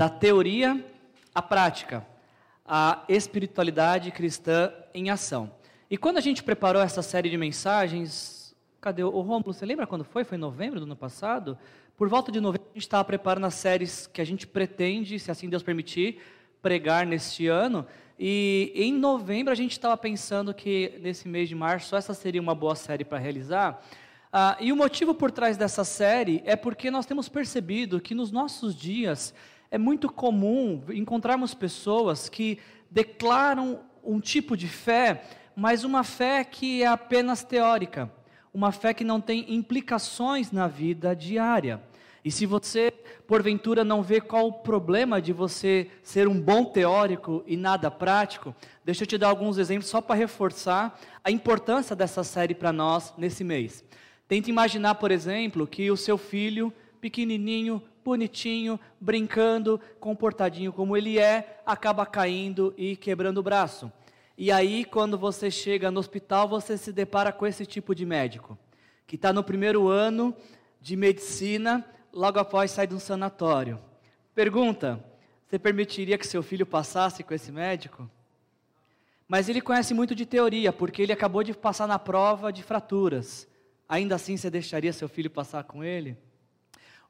da teoria à prática, a espiritualidade cristã em ação. E quando a gente preparou essa série de mensagens, cadê o Rômulo? Você lembra quando foi? Foi em novembro do ano passado? Por volta de novembro, a gente estava preparando as séries que a gente pretende, se assim Deus permitir, pregar neste ano. E em novembro a gente estava pensando que nesse mês de março essa seria uma boa série para realizar. Ah, e o motivo por trás dessa série é porque nós temos percebido que nos nossos dias é muito comum encontrarmos pessoas que declaram um tipo de fé, mas uma fé que é apenas teórica, uma fé que não tem implicações na vida diária. E se você, porventura, não vê qual o problema de você ser um bom teórico e nada prático, deixa eu te dar alguns exemplos só para reforçar a importância dessa série para nós nesse mês. Tente imaginar, por exemplo, que o seu filho, pequenininho, bonitinho, brincando, comportadinho como ele é, acaba caindo e quebrando o braço. E aí, quando você chega no hospital, você se depara com esse tipo de médico, que está no primeiro ano de medicina, logo após sair de um sanatório. Pergunta: você permitiria que seu filho passasse com esse médico? Mas ele conhece muito de teoria, porque ele acabou de passar na prova de fraturas ainda assim você deixaria seu filho passar com ele?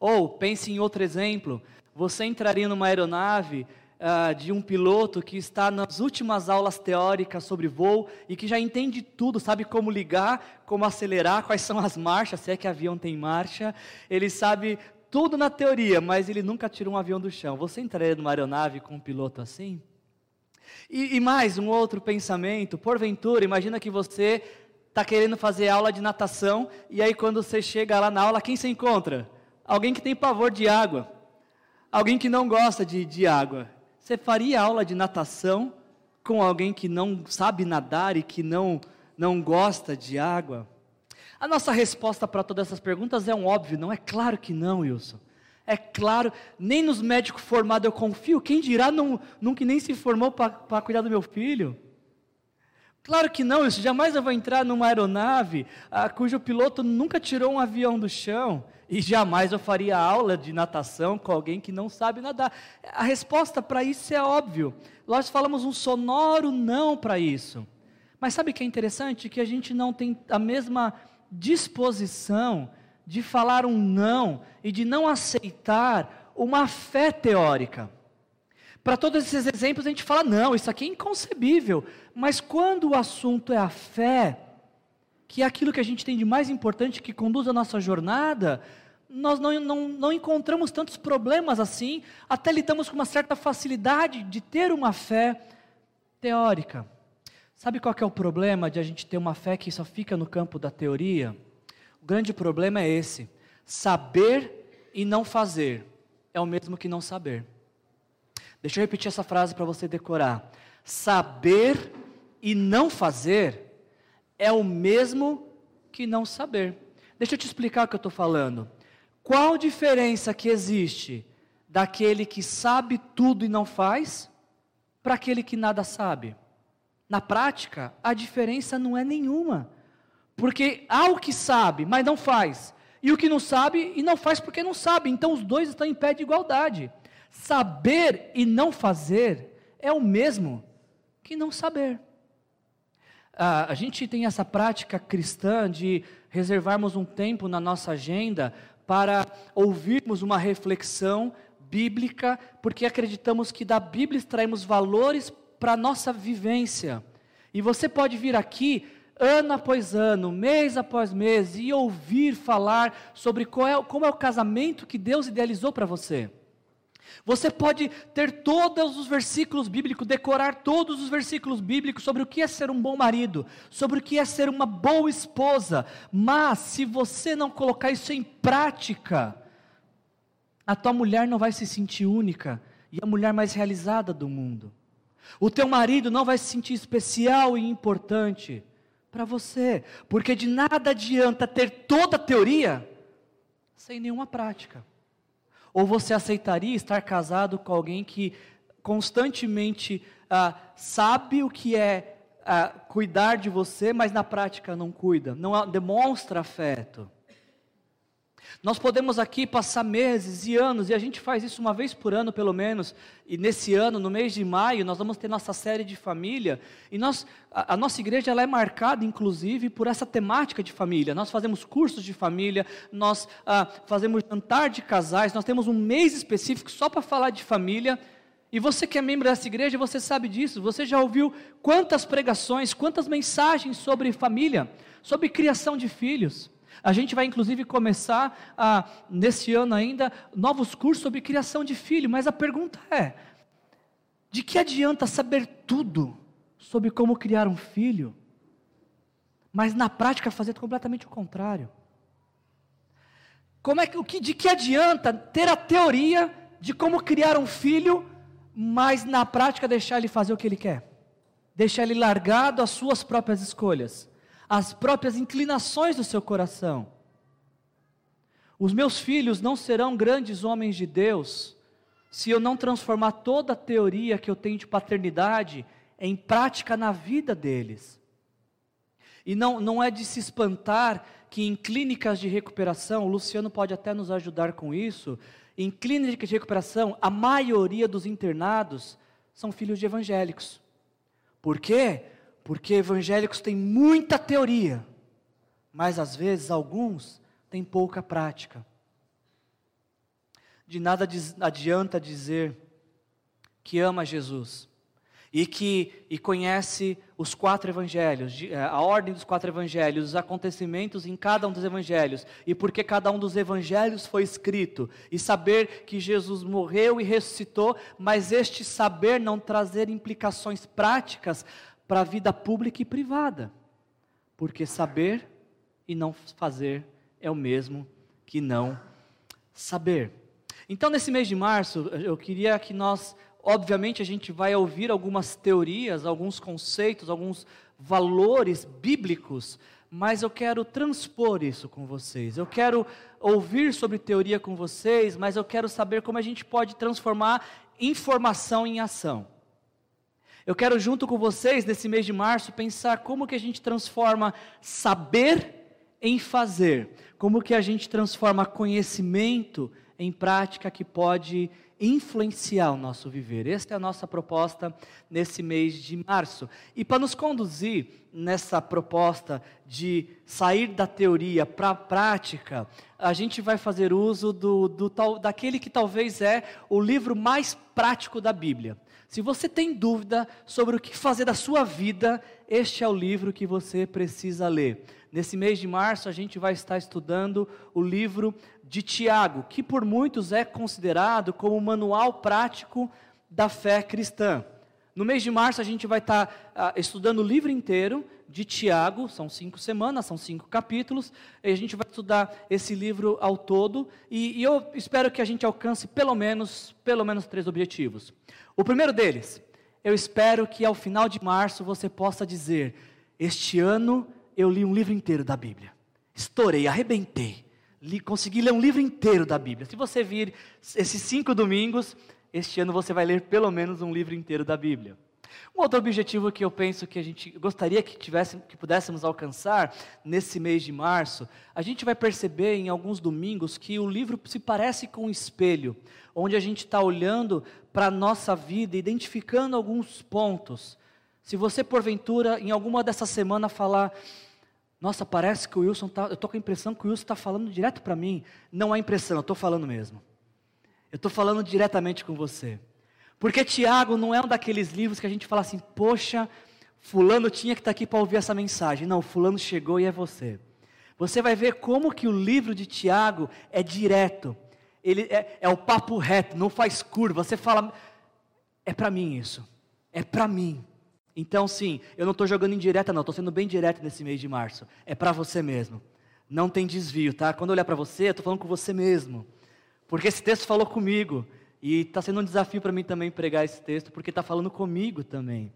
Ou, pense em outro exemplo: você entraria numa aeronave uh, de um piloto que está nas últimas aulas teóricas sobre voo e que já entende tudo, sabe como ligar, como acelerar, quais são as marchas, se é que avião tem marcha, ele sabe tudo na teoria, mas ele nunca tirou um avião do chão. Você entraria numa aeronave com um piloto assim? E, e mais, um outro pensamento, porventura, imagina que você está querendo fazer aula de natação, e aí quando você chega lá na aula, quem você encontra? Alguém que tem pavor de água, alguém que não gosta de, de água. Você faria aula de natação com alguém que não sabe nadar e que não, não gosta de água? A nossa resposta para todas essas perguntas é um óbvio, não é claro que não, Wilson. É claro, nem nos médicos formados eu confio, quem dirá num, num que nem se formou para cuidar do meu filho? Claro que não, isso jamais eu vou entrar numa aeronave ah, cujo piloto nunca tirou um avião do chão e jamais eu faria aula de natação com alguém que não sabe nadar. A resposta para isso é óbvio. Nós falamos um sonoro não para isso. Mas sabe o que é interessante? Que a gente não tem a mesma disposição de falar um não e de não aceitar uma fé teórica. Para todos esses exemplos, a gente fala: não, isso aqui é inconcebível. Mas quando o assunto é a fé, que é aquilo que a gente tem de mais importante que conduz a nossa jornada, nós não, não, não encontramos tantos problemas assim, até lidamos com uma certa facilidade de ter uma fé teórica. Sabe qual é o problema de a gente ter uma fé que só fica no campo da teoria? O grande problema é esse: saber e não fazer é o mesmo que não saber. Deixa eu repetir essa frase para você decorar. Saber e não fazer é o mesmo que não saber. Deixa eu te explicar o que eu estou falando. Qual diferença que existe daquele que sabe tudo e não faz para aquele que nada sabe? Na prática, a diferença não é nenhuma. Porque há o que sabe, mas não faz. E o que não sabe e não faz porque não sabe. Então os dois estão em pé de igualdade. Saber e não fazer é o mesmo que não saber. Ah, a gente tem essa prática cristã de reservarmos um tempo na nossa agenda para ouvirmos uma reflexão bíblica, porque acreditamos que da Bíblia extraímos valores para a nossa vivência. E você pode vir aqui ano após ano, mês após mês, e ouvir falar sobre é, como é o casamento que Deus idealizou para você. Você pode ter todos os versículos bíblicos, decorar todos os versículos bíblicos sobre o que é ser um bom marido, sobre o que é ser uma boa esposa, mas se você não colocar isso em prática, a tua mulher não vai se sentir única e a mulher mais realizada do mundo. O teu marido não vai se sentir especial e importante para você, porque de nada adianta ter toda a teoria sem nenhuma prática. Ou você aceitaria estar casado com alguém que constantemente ah, sabe o que é ah, cuidar de você, mas na prática não cuida, não demonstra afeto? Nós podemos aqui passar meses e anos, e a gente faz isso uma vez por ano pelo menos, e nesse ano, no mês de maio, nós vamos ter nossa série de família, e nós, a, a nossa igreja ela é marcada inclusive por essa temática de família. Nós fazemos cursos de família, nós ah, fazemos jantar de casais, nós temos um mês específico só para falar de família, e você que é membro dessa igreja, você sabe disso, você já ouviu quantas pregações, quantas mensagens sobre família, sobre criação de filhos. A gente vai inclusive começar a, nesse ano ainda novos cursos sobre criação de filho, mas a pergunta é: de que adianta saber tudo sobre como criar um filho, mas na prática fazer completamente o contrário? Como é que, o que, de que adianta ter a teoria de como criar um filho, mas na prática deixar ele fazer o que ele quer? Deixar ele largado às suas próprias escolhas? As próprias inclinações do seu coração. Os meus filhos não serão grandes homens de Deus se eu não transformar toda a teoria que eu tenho de paternidade em prática na vida deles. E não, não é de se espantar que em clínicas de recuperação, o Luciano pode até nos ajudar com isso, em clínicas de recuperação, a maioria dos internados são filhos de evangélicos. Por quê? Porque evangélicos têm muita teoria, mas às vezes alguns têm pouca prática. De nada adianta dizer que ama Jesus e que e conhece os quatro evangelhos, eh, a ordem dos quatro evangelhos, os acontecimentos em cada um dos evangelhos e porque cada um dos evangelhos foi escrito e saber que Jesus morreu e ressuscitou, mas este saber não trazer implicações práticas para a vida pública e privada. Porque saber e não fazer é o mesmo que não saber. Então, nesse mês de março, eu queria que nós, obviamente, a gente vai ouvir algumas teorias, alguns conceitos, alguns valores bíblicos, mas eu quero transpor isso com vocês. Eu quero ouvir sobre teoria com vocês, mas eu quero saber como a gente pode transformar informação em ação. Eu quero, junto com vocês, nesse mês de março, pensar como que a gente transforma saber em fazer, como que a gente transforma conhecimento em prática que pode influenciar o nosso viver. Esta é a nossa proposta nesse mês de março. E para nos conduzir nessa proposta de sair da teoria para a prática, a gente vai fazer uso do, do, daquele que talvez é o livro mais prático da Bíblia. Se você tem dúvida sobre o que fazer da sua vida, este é o livro que você precisa ler. Nesse mês de março, a gente vai estar estudando o livro de Tiago, que por muitos é considerado como o manual prático da fé cristã. No mês de março, a gente vai estar ah, estudando o livro inteiro de Tiago, são cinco semanas, são cinco capítulos, e a gente vai estudar esse livro ao todo, e, e eu espero que a gente alcance pelo menos, pelo menos três objetivos. O primeiro deles, eu espero que ao final de março você possa dizer: Este ano eu li um livro inteiro da Bíblia. Estourei, arrebentei. Li, consegui ler um livro inteiro da Bíblia. Se você vir esses cinco domingos, este ano você vai ler pelo menos um livro inteiro da Bíblia. Um outro objetivo que eu penso que a gente gostaria que, tivesse, que pudéssemos alcançar nesse mês de março, a gente vai perceber em alguns domingos que o livro se parece com um espelho, onde a gente está olhando para a nossa vida, identificando alguns pontos. Se você, porventura, em alguma dessa semana falar, nossa, parece que o Wilson está, eu estou com a impressão que o Wilson está falando direto para mim. Não é impressão, eu estou falando mesmo. Eu estou falando diretamente com você. Porque Tiago não é um daqueles livros que a gente fala assim, poxa, fulano tinha que estar tá aqui para ouvir essa mensagem. Não, fulano chegou e é você. Você vai ver como que o livro de Tiago é direto. Ele é, é o papo reto, não faz curva. Você fala, é para mim isso. É para mim. Então, sim, eu não estou jogando indireta, não. Estou sendo bem direto nesse mês de março. É para você mesmo. Não tem desvio, tá? Quando eu olhar para você, eu estou falando com você mesmo. Porque esse texto falou comigo. E está sendo um desafio para mim também pregar esse texto, porque está falando comigo também.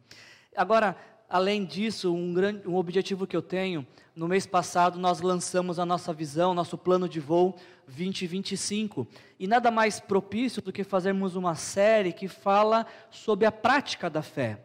Agora, além disso, um, grande, um objetivo que eu tenho, no mês passado nós lançamos a nossa visão, nosso plano de voo 2025. E nada mais propício do que fazermos uma série que fala sobre a prática da fé.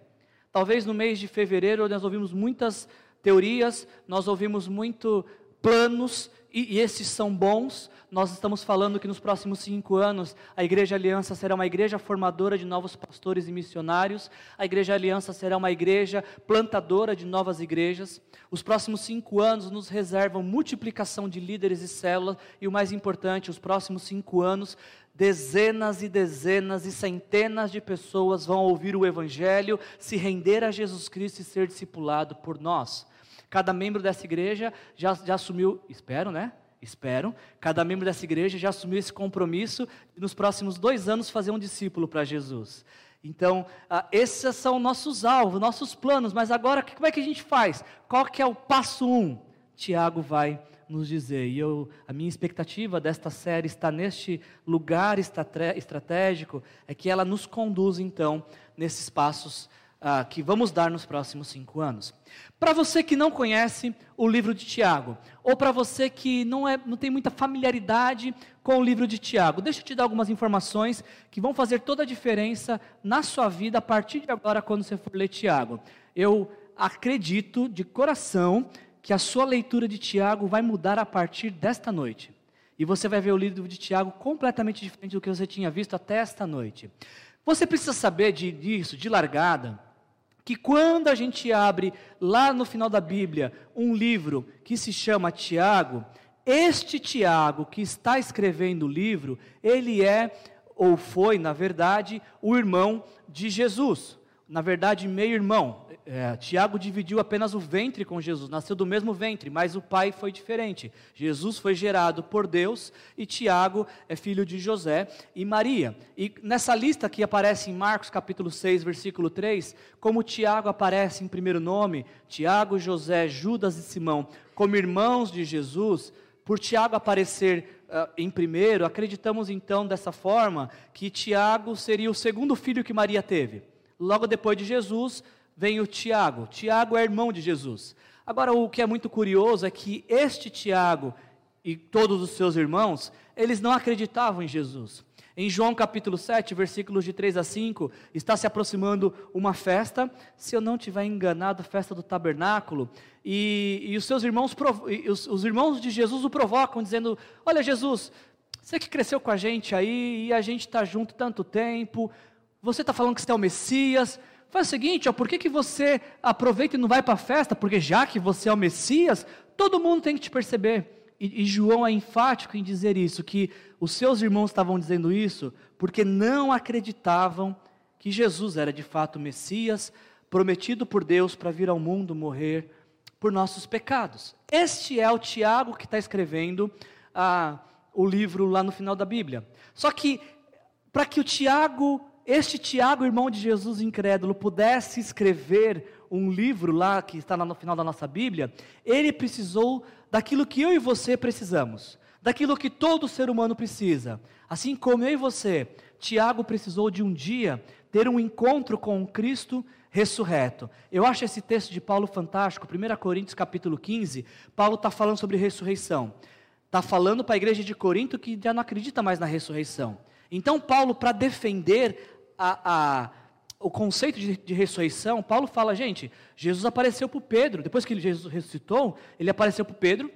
Talvez no mês de fevereiro nós ouvimos muitas teorias, nós ouvimos muito planos e, e esses são bons. Nós estamos falando que nos próximos cinco anos a Igreja Aliança será uma igreja formadora de novos pastores e missionários. A Igreja Aliança será uma igreja plantadora de novas igrejas. Os próximos cinco anos nos reservam multiplicação de líderes e células. E o mais importante, os próximos cinco anos dezenas e dezenas e centenas de pessoas vão ouvir o Evangelho, se render a Jesus Cristo e ser discipulado por nós. Cada membro dessa igreja já, já assumiu, espero, né? Espero, cada membro dessa igreja já assumiu esse compromisso de nos próximos dois anos fazer um discípulo para Jesus. Então, ah, esses são nossos alvos, nossos planos, mas agora como é que a gente faz? Qual que é o passo um? Tiago vai nos dizer. E eu, a minha expectativa desta série está neste lugar estratégico, é que ela nos conduz então nesses passos ah, que vamos dar nos próximos cinco anos. Para você que não conhece o livro de Tiago, ou para você que não, é, não tem muita familiaridade com o livro de Tiago, deixa eu te dar algumas informações que vão fazer toda a diferença na sua vida a partir de agora, quando você for ler Tiago. Eu acredito de coração que a sua leitura de Tiago vai mudar a partir desta noite. E você vai ver o livro de Tiago completamente diferente do que você tinha visto até esta noite. Você precisa saber de, disso, de largada, que quando a gente abre lá no final da Bíblia um livro que se chama Tiago, este Tiago que está escrevendo o livro, ele é, ou foi, na verdade, o irmão de Jesus. Na verdade, meio-irmão. É, Tiago dividiu apenas o ventre com Jesus, nasceu do mesmo ventre, mas o pai foi diferente. Jesus foi gerado por Deus e Tiago é filho de José e Maria. E nessa lista que aparece em Marcos capítulo 6, versículo 3, como Tiago aparece em primeiro nome, Tiago, José, Judas e Simão, como irmãos de Jesus, por Tiago aparecer uh, em primeiro, acreditamos então dessa forma que Tiago seria o segundo filho que Maria teve. Logo depois de Jesus, vem o Tiago. Tiago é irmão de Jesus. Agora, o que é muito curioso é que este Tiago e todos os seus irmãos, eles não acreditavam em Jesus. Em João capítulo 7, versículos de 3 a 5, está se aproximando uma festa, se eu não tiver enganado, festa do tabernáculo, e, e os seus irmãos, os, os irmãos de Jesus o provocam, dizendo: Olha, Jesus, você que cresceu com a gente aí, e a gente está junto tanto tempo, você está falando que você é o Messias, Faz o seguinte, ó, por que, que você aproveita e não vai para a festa? Porque já que você é o Messias, todo mundo tem que te perceber. E, e João é enfático em dizer isso, que os seus irmãos estavam dizendo isso porque não acreditavam que Jesus era de fato o Messias, prometido por Deus para vir ao mundo morrer por nossos pecados. Este é o Tiago que está escrevendo ah, o livro lá no final da Bíblia. Só que, para que o Tiago este Tiago, irmão de Jesus incrédulo, pudesse escrever um livro lá, que está no final da nossa Bíblia, ele precisou daquilo que eu e você precisamos, daquilo que todo ser humano precisa. Assim como eu e você, Tiago precisou de um dia ter um encontro com Cristo ressurreto. Eu acho esse texto de Paulo fantástico, 1 Coríntios capítulo 15, Paulo está falando sobre ressurreição. Está falando para a igreja de Corinto que já não acredita mais na ressurreição. Então, Paulo, para defender a, a, o conceito de, de, ressurreição, Paulo fala, gente, Jesus apareceu para Pedro, depois que Jesus ressuscitou, ele apareceu para Pedro,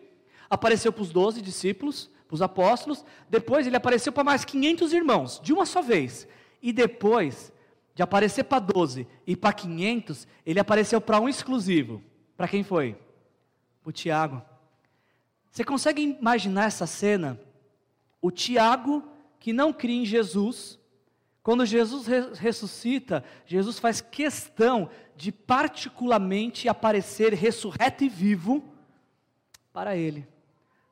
apareceu para os doze discípulos, para os apóstolos, depois ele apareceu para mais 500 irmãos, de uma só vez, e depois de aparecer para 12 e para 500, ele apareceu para um exclusivo. Para quem foi? O Tiago. Você consegue imaginar essa cena? O Tiago, que não cria em Jesus, quando Jesus ressuscita, Jesus faz questão de particularmente aparecer ressurreto e vivo para ele,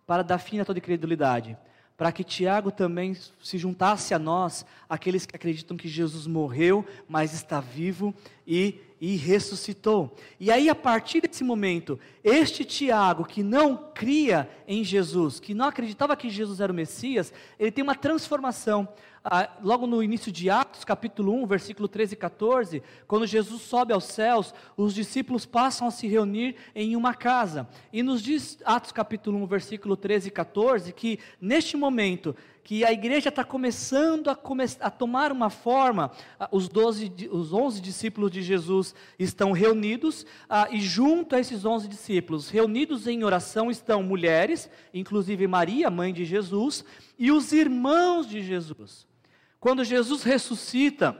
para dar fim a toda incredulidade, para que Tiago também se juntasse a nós, aqueles que acreditam que Jesus morreu, mas está vivo e, e ressuscitou. E aí, a partir desse momento, este Tiago, que não cria em Jesus, que não acreditava que Jesus era o Messias, ele tem uma transformação ah, logo no início de Atos, capítulo 1, versículo 13 e 14, quando Jesus sobe aos céus, os discípulos passam a se reunir em uma casa. E nos diz Atos capítulo 1, versículo 13 e 14, que neste momento que a igreja está começando a, come a, tomar uma forma. Os, 12, os 11 discípulos de Jesus estão reunidos, ah, e junto a esses 11 discípulos, reunidos em oração, estão mulheres, inclusive Maria, mãe de Jesus, e os irmãos de Jesus. Quando Jesus ressuscita,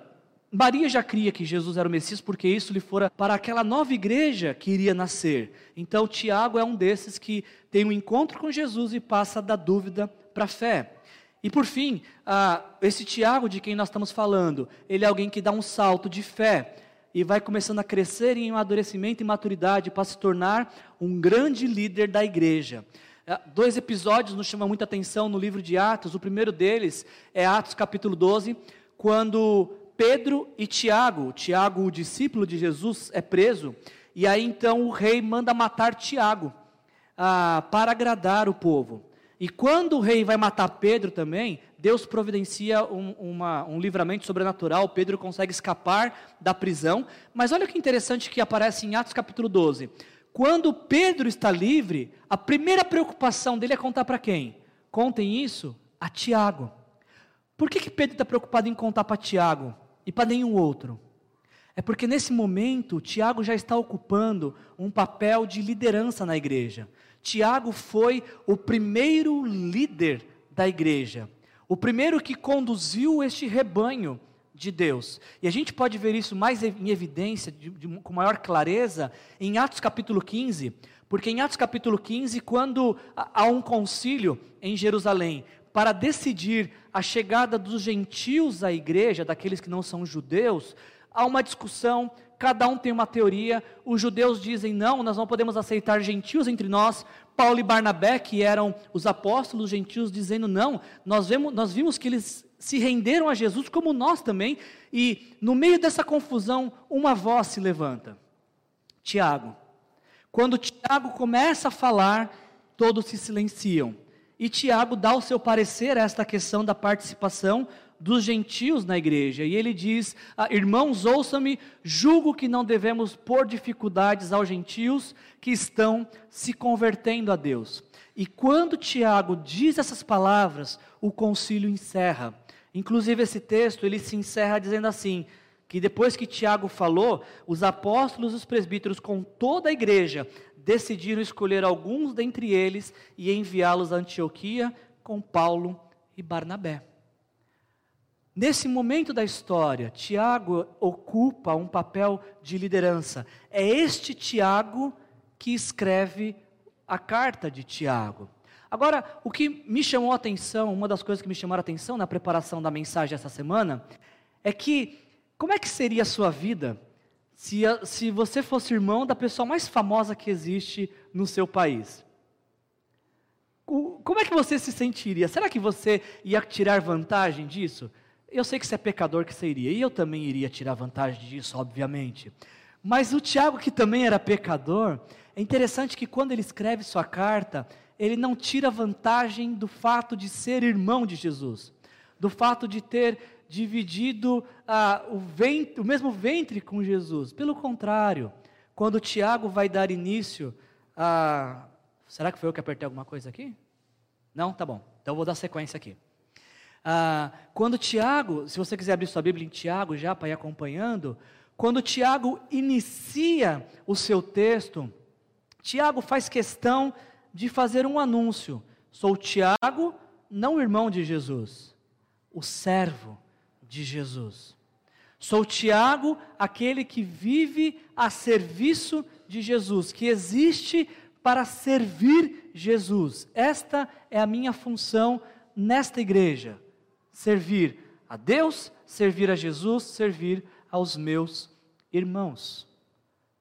Maria já cria que Jesus era o Messias porque isso lhe fora para aquela nova igreja que iria nascer. Então, Tiago é um desses que tem um encontro com Jesus e passa da dúvida para a fé. E por fim, ah, esse Tiago de quem nós estamos falando, ele é alguém que dá um salto de fé e vai começando a crescer em amadurecimento e maturidade para se tornar um grande líder da igreja. Ah, dois episódios nos chamam muita atenção no livro de Atos. O primeiro deles é Atos capítulo 12, quando Pedro e Tiago, Tiago, o discípulo de Jesus, é preso, e aí então o rei manda matar Tiago, ah, para agradar o povo. E quando o rei vai matar Pedro também, Deus providencia um, uma, um livramento sobrenatural, Pedro consegue escapar da prisão. Mas olha que interessante que aparece em Atos capítulo 12. Quando Pedro está livre, a primeira preocupação dele é contar para quem? Contem isso a Tiago. Por que, que Pedro está preocupado em contar para Tiago? e para nenhum outro. É porque nesse momento, Tiago já está ocupando um papel de liderança na igreja. Tiago foi o primeiro líder da igreja, o primeiro que conduziu este rebanho de Deus. E a gente pode ver isso mais em evidência, de, de, com maior clareza, em Atos capítulo 15, porque em Atos capítulo 15, quando há um concílio em Jerusalém, para decidir a chegada dos gentios à igreja, daqueles que não são judeus, há uma discussão, cada um tem uma teoria. Os judeus dizem: não, nós não podemos aceitar gentios entre nós. Paulo e Barnabé, que eram os apóstolos gentios, dizendo: não, nós, vemos, nós vimos que eles se renderam a Jesus como nós também. E no meio dessa confusão, uma voz se levanta: Tiago. Quando Tiago começa a falar, todos se silenciam. E Tiago dá o seu parecer a esta questão da participação dos gentios na igreja. E ele diz: ah, Irmãos, ouçam-me, julgo que não devemos pôr dificuldades aos gentios que estão se convertendo a Deus. E quando Tiago diz essas palavras, o concílio encerra. Inclusive, esse texto ele se encerra dizendo assim: que depois que Tiago falou, os apóstolos e os presbíteros, com toda a igreja, decidiram escolher alguns dentre eles e enviá-los a Antioquia com Paulo e Barnabé. Nesse momento da história, Tiago ocupa um papel de liderança. É este Tiago que escreve a carta de Tiago. Agora, o que me chamou a atenção, uma das coisas que me chamaram a atenção na preparação da mensagem essa semana, é que como é que seria a sua vida se, se você fosse irmão da pessoa mais famosa que existe no seu país. O, como é que você se sentiria? Será que você ia tirar vantagem disso? Eu sei que você é pecador que você iria, e eu também iria tirar vantagem disso, obviamente. Mas o Tiago, que também era pecador, é interessante que quando ele escreve sua carta, ele não tira vantagem do fato de ser irmão de Jesus, do fato de ter dividido ah, o, ventre, o mesmo ventre com Jesus. Pelo contrário, quando Tiago vai dar início a. Será que foi eu que apertei alguma coisa aqui? Não? Tá bom. Então eu vou dar sequência aqui. Ah, quando Tiago, se você quiser abrir sua Bíblia em Tiago já para ir acompanhando, quando Tiago inicia o seu texto, Tiago faz questão de fazer um anúncio. Sou Tiago, não irmão de Jesus, o servo de Jesus. Sou Tiago, aquele que vive a serviço de Jesus, que existe para servir Jesus. Esta é a minha função nesta igreja: servir a Deus, servir a Jesus, servir aos meus irmãos.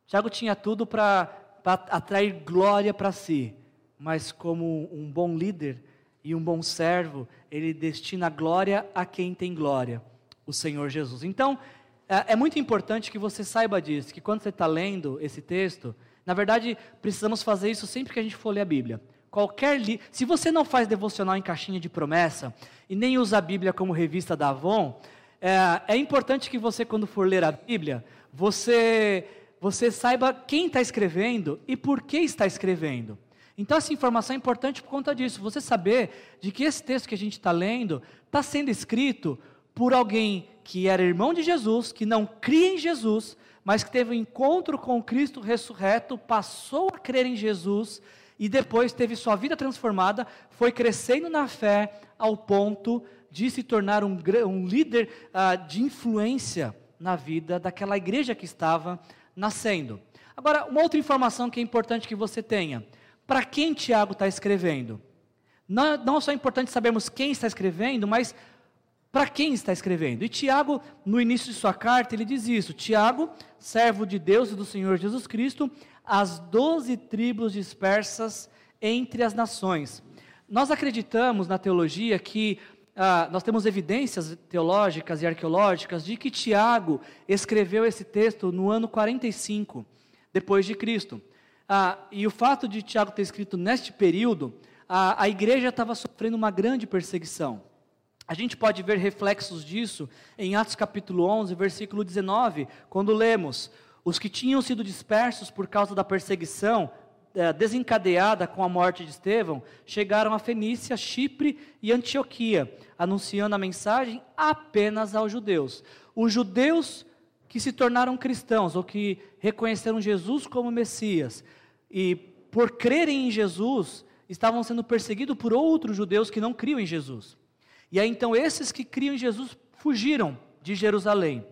Tiago tinha tudo para atrair glória para si, mas como um bom líder e um bom servo, ele destina glória a quem tem glória o Senhor Jesus. Então, é, é muito importante que você saiba disso, que quando você está lendo esse texto, na verdade, precisamos fazer isso sempre que a gente for ler a Bíblia. Qualquer li... Se você não faz devocional em caixinha de promessa e nem usa a Bíblia como revista da Avon, é, é importante que você, quando for ler a Bíblia, você, você saiba quem está escrevendo e por que está escrevendo. Então, essa informação é importante por conta disso. Você saber de que esse texto que a gente está lendo está sendo escrito por alguém que era irmão de Jesus, que não cria em Jesus, mas que teve um encontro com Cristo ressurreto, passou a crer em Jesus e depois teve sua vida transformada, foi crescendo na fé ao ponto de se tornar um, um líder uh, de influência na vida daquela igreja que estava nascendo. Agora, uma outra informação que é importante que você tenha: para quem Tiago está escrevendo? Não, não só é importante sabermos quem está escrevendo, mas para quem está escrevendo. E Tiago, no início de sua carta, ele diz isso: Tiago, servo de Deus e do Senhor Jesus Cristo, as doze tribos dispersas entre as nações. Nós acreditamos na teologia que ah, nós temos evidências teológicas e arqueológicas de que Tiago escreveu esse texto no ano 45 depois de Cristo. Ah, e o fato de Tiago ter escrito neste período, a, a igreja estava sofrendo uma grande perseguição. A gente pode ver reflexos disso em Atos capítulo 11, versículo 19, quando lemos: Os que tinham sido dispersos por causa da perseguição é, desencadeada com a morte de Estevão chegaram a Fenícia, Chipre e Antioquia, anunciando a mensagem apenas aos judeus. Os judeus que se tornaram cristãos ou que reconheceram Jesus como Messias e por crerem em Jesus estavam sendo perseguidos por outros judeus que não criam em Jesus. E aí então esses que criam em Jesus fugiram de Jerusalém.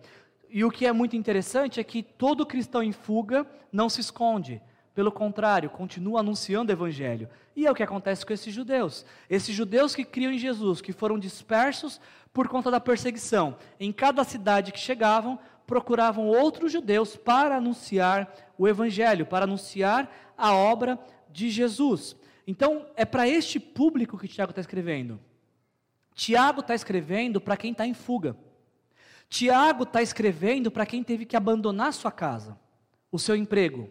E o que é muito interessante é que todo cristão em fuga não se esconde. Pelo contrário, continua anunciando o evangelho. E é o que acontece com esses judeus. Esses judeus que criam em Jesus, que foram dispersos por conta da perseguição. Em cada cidade que chegavam, procuravam outros judeus para anunciar o Evangelho, para anunciar a obra de Jesus. Então, é para este público que Tiago está escrevendo. Tiago está escrevendo para quem está em fuga. Tiago está escrevendo para quem teve que abandonar sua casa, o seu emprego,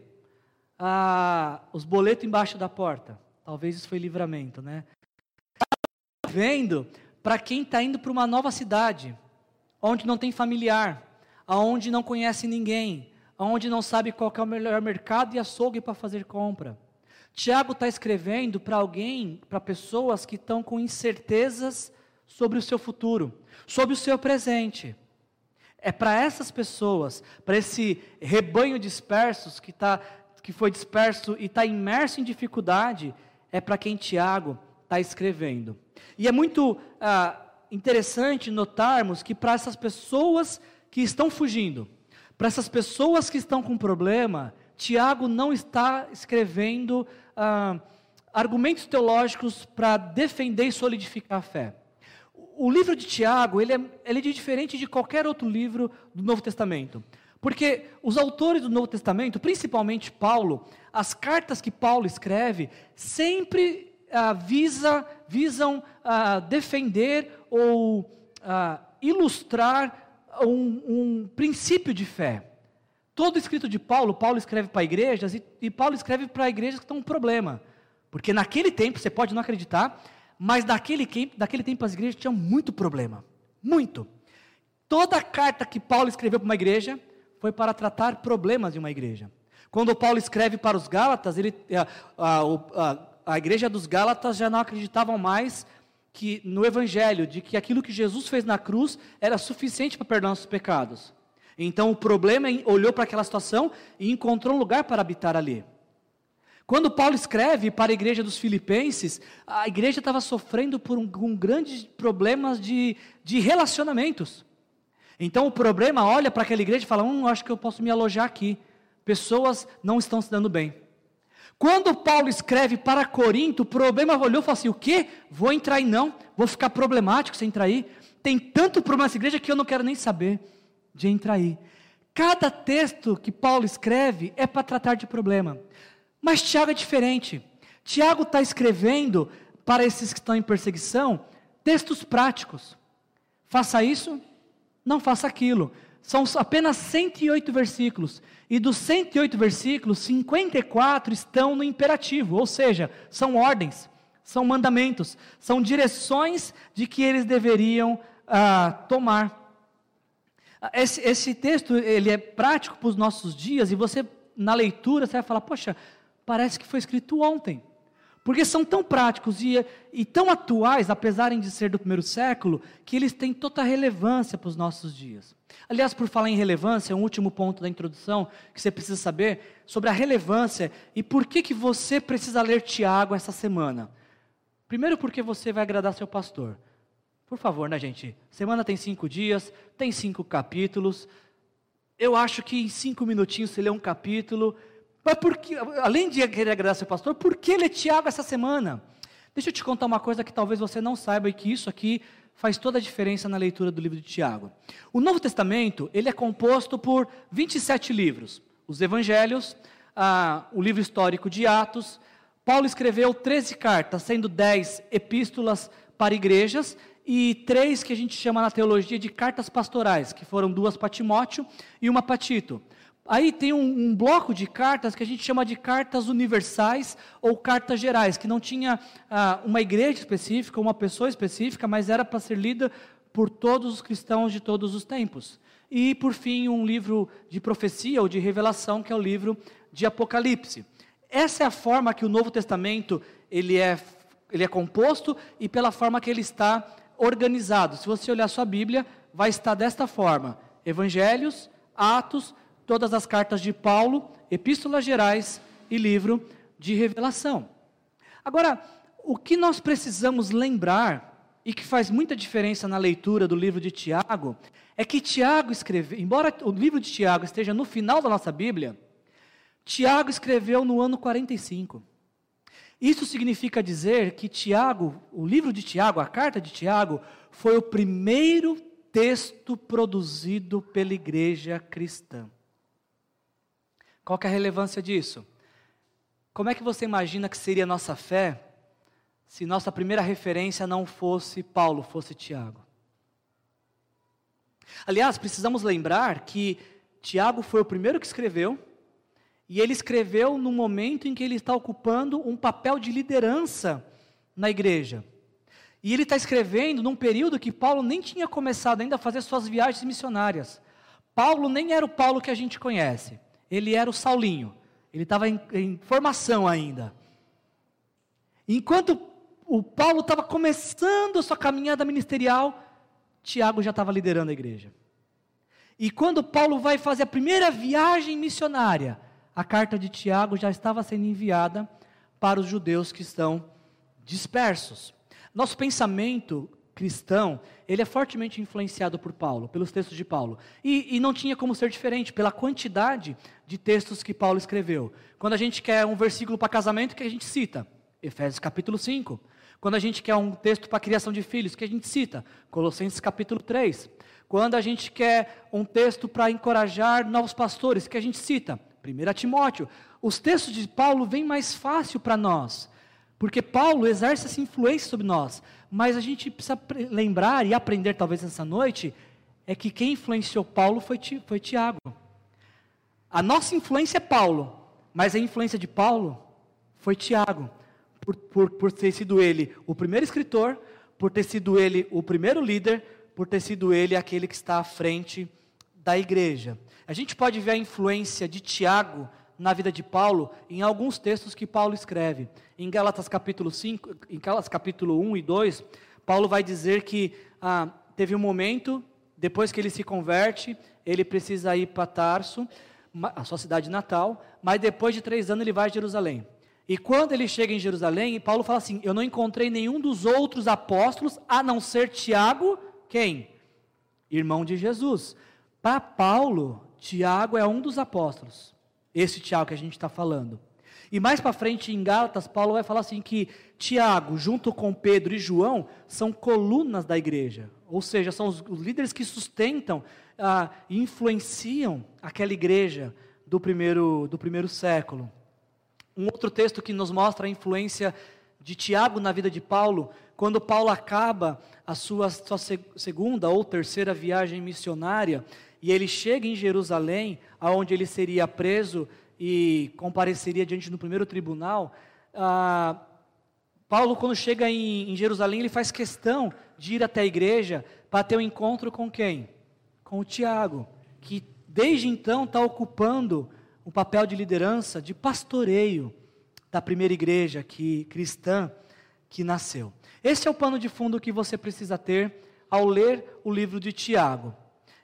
ah, os boletos embaixo da porta. Talvez isso foi livramento, né? Vendo para quem está indo para uma nova cidade, onde não tem familiar, aonde não conhece ninguém, aonde não sabe qual é o melhor mercado e açougue para fazer compra. Tiago está escrevendo para alguém, para pessoas que estão com incertezas sobre o seu futuro, sobre o seu presente. É para essas pessoas, para esse rebanho dispersos que, tá, que foi disperso e está imerso em dificuldade, é para quem Tiago está escrevendo. E é muito ah, interessante notarmos que para essas pessoas que estão fugindo, para essas pessoas que estão com problema, Tiago não está escrevendo ah, argumentos teológicos para defender e solidificar a fé. O livro de Tiago, ele é, ele é diferente de qualquer outro livro do Novo Testamento. Porque os autores do Novo Testamento, principalmente Paulo, as cartas que Paulo escreve, sempre ah, visa, visam ah, defender ou ah, ilustrar um, um princípio de fé. Todo escrito de Paulo, Paulo escreve para igrejas e, e Paulo escreve para igrejas que estão com um problema. Porque naquele tempo, você pode não acreditar, mas naquele, naquele tempo as igrejas tinham muito problema. Muito. Toda carta que Paulo escreveu para uma igreja foi para tratar problemas de uma igreja. Quando Paulo escreve para os Gálatas, ele, a, a, a, a igreja dos Gálatas já não acreditavam mais que no Evangelho, de que aquilo que Jesus fez na cruz era suficiente para perdoar nossos pecados. Então o problema olhou para aquela situação e encontrou um lugar para habitar ali. Quando Paulo escreve para a igreja dos Filipenses, a igreja estava sofrendo por um, um grandes problemas de, de relacionamentos. Então o problema olha para aquela igreja e fala: Hum, acho que eu posso me alojar aqui. Pessoas não estão se dando bem. Quando Paulo escreve para Corinto, o problema olhou e falou assim: o quê? Vou entrar aí não? Vou ficar problemático se entrar aí? Tem tanto problema nessa igreja que eu não quero nem saber de entrar aí. Cada texto que Paulo escreve é para tratar de problema. Mas Tiago é diferente. Tiago está escrevendo para esses que estão em perseguição textos práticos. Faça isso, não faça aquilo. São apenas 108 versículos. E dos 108 versículos, 54 estão no imperativo, ou seja, são ordens, são mandamentos, são direções de que eles deveriam ah, tomar. Esse, esse, texto ele é prático para os nossos dias e você na leitura você vai falar, poxa, parece que foi escrito ontem, porque são tão práticos e, e tão atuais, apesar de ser do primeiro século, que eles têm toda relevância para os nossos dias. Aliás, por falar em relevância, um último ponto da introdução que você precisa saber sobre a relevância e por que, que você precisa ler Tiago essa semana. Primeiro, porque você vai agradar seu pastor. Por favor, né, gente? Semana tem cinco dias, tem cinco capítulos. Eu acho que em cinco minutinhos você lê um capítulo. Mas porque, além de querer agradar seu pastor, por que ler Tiago essa semana? Deixa eu te contar uma coisa que talvez você não saiba e que isso aqui faz toda a diferença na leitura do livro de Tiago. O Novo Testamento, ele é composto por 27 livros. Os evangelhos, ah, o livro histórico de Atos, Paulo escreveu 13 cartas, sendo 10 epístolas para igrejas e três que a gente chama na teologia de cartas pastorais, que foram duas para Timóteo e uma para Tito. Aí tem um, um, bloco de cartas que a gente chama de cartas universais ou cartas gerais, que não tinha ah, uma igreja específica, uma pessoa específica, mas era para ser lida por todos os cristãos de todos os tempos. E, por fim, um livro de profecia ou de revelação, que é o livro de Apocalipse. Essa é a forma que o Novo Testamento ele é, ele é composto e pela forma que ele está organizado. Se você olhar sua Bíblia, vai estar desta forma: Evangelhos, Atos, todas as cartas de Paulo, epístolas gerais e livro de revelação. Agora, o que nós precisamos lembrar e que faz muita diferença na leitura do livro de Tiago é que Tiago escreveu, embora o livro de Tiago esteja no final da nossa Bíblia, Tiago escreveu no ano 45. Isso significa dizer que Tiago, o livro de Tiago, a carta de Tiago, foi o primeiro texto produzido pela igreja cristã. Qual é a relevância disso? Como é que você imagina que seria a nossa fé se nossa primeira referência não fosse Paulo, fosse Tiago? Aliás, precisamos lembrar que Tiago foi o primeiro que escreveu, e ele escreveu no momento em que ele está ocupando um papel de liderança na igreja. E ele está escrevendo num período que Paulo nem tinha começado ainda a fazer suas viagens missionárias. Paulo nem era o Paulo que a gente conhece. Ele era o Saulinho. Ele estava em, em formação ainda. Enquanto o Paulo estava começando a sua caminhada ministerial, Tiago já estava liderando a igreja. E quando Paulo vai fazer a primeira viagem missionária, a carta de Tiago já estava sendo enviada para os judeus que estão dispersos. Nosso pensamento cristão, ele é fortemente influenciado por Paulo, pelos textos de Paulo. E, e, não tinha como ser diferente, pela quantidade de textos que Paulo escreveu. Quando a gente quer um versículo para casamento, que a gente cita? Efésios capítulo 5. Quando a gente quer um texto para criação de filhos, que a gente cita? Colossenses capítulo 3. Quando a gente quer um texto para encorajar novos pastores, que a gente cita? 1 Timóteo. Os textos de Paulo vêm mais fácil para nós, porque Paulo exerce essa influência sobre nós. Mas a gente precisa lembrar e aprender, talvez nessa noite, é que quem influenciou Paulo foi, foi Tiago. A nossa influência é Paulo, mas a influência de Paulo foi Tiago, por, por, por ter sido ele o primeiro escritor, por ter sido ele o primeiro líder, por ter sido ele aquele que está à frente da igreja. A gente pode ver a influência de Tiago na vida de Paulo em alguns textos que Paulo escreve. Em Gálatas capítulo 5, em Gálatas capítulo 1 e 2, Paulo vai dizer que ah, teve um momento, depois que ele se converte, ele precisa ir para Tarso, a sua cidade natal, mas depois de três anos ele vai a Jerusalém. E quando ele chega em Jerusalém, Paulo fala assim: Eu não encontrei nenhum dos outros apóstolos, a não ser Tiago, quem? Irmão de Jesus. Para Paulo, Tiago é um dos apóstolos. Esse Tiago que a gente está falando. E mais para frente em Gálatas, Paulo vai falar assim que Tiago, junto com Pedro e João, são colunas da igreja. Ou seja, são os, líderes que sustentam ah, e influenciam aquela igreja do primeiro, do primeiro século. Um outro texto que nos mostra a influência de Tiago na vida de Paulo, quando Paulo acaba a sua, sua segunda ou terceira viagem missionária, e ele chega em Jerusalém, aonde ele seria preso e compareceria diante do primeiro tribunal. Ah, Paulo, quando chega em, em Jerusalém, ele faz questão de ir até a igreja para ter um encontro com quem? Com o Tiago, que desde então está ocupando o papel de liderança, de pastoreio da primeira igreja que cristã que nasceu. Esse é o pano de fundo que você precisa ter ao ler o livro de Tiago.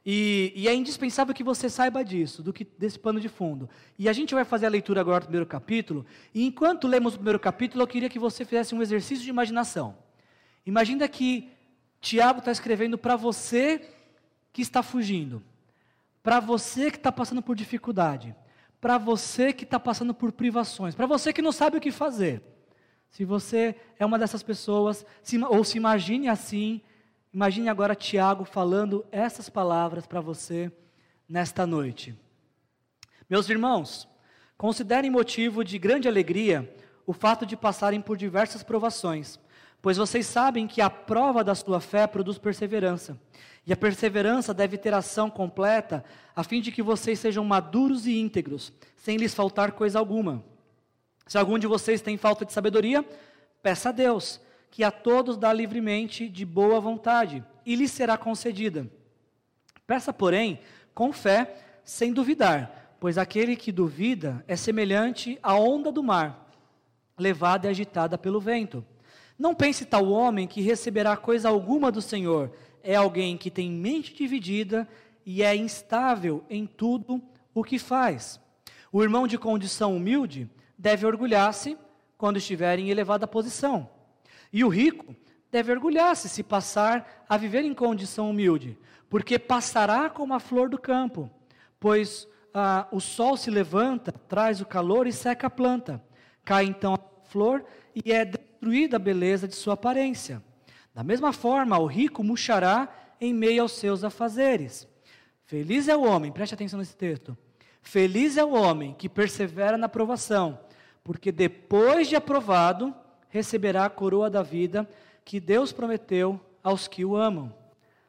E, e, é indispensável que você saiba disso, do que desse pano de fundo. E a gente vai fazer a leitura agora do primeiro capítulo. E enquanto lemos o primeiro capítulo, eu queria que você fizesse um exercício de imaginação. Imagina que Tiago está escrevendo para você que está fugindo, para você que está passando por dificuldade, para você que está passando por privações, para você que não sabe o que fazer. Se você é uma dessas pessoas, se, ou se imagine assim, imagine agora Tiago falando essas palavras para você nesta noite. Meus irmãos, considerem motivo de grande alegria o fato de passarem por diversas provações Pois vocês sabem que a prova da sua fé produz perseverança. E a perseverança deve ter ação completa, a fim de que vocês sejam maduros e íntegros, sem lhes faltar coisa alguma. Se algum de vocês tem falta de sabedoria, peça a Deus, que a todos dá livremente de boa vontade, e lhes será concedida. Peça, porém, com fé, sem duvidar, pois aquele que duvida é semelhante à onda do mar, levada e agitada pelo vento. Não pense tal homem que receberá coisa alguma do Senhor. É alguém que tem mente dividida e é instável em tudo o que faz. O irmão de condição humilde deve orgulhar-se quando estiver em elevada posição. E o rico deve orgulhar-se se passar a viver em condição humilde, porque passará como a flor do campo, pois ah, o sol se levanta, traz o calor e seca a planta. Cai então a flor e é destruída a beleza de sua aparência. Da mesma forma, o rico murchará em meio aos seus afazeres. Feliz é o homem, preste atenção nesse texto. Feliz é o homem que persevera na provação, porque depois de aprovado, receberá a coroa da vida que Deus prometeu aos que o amam.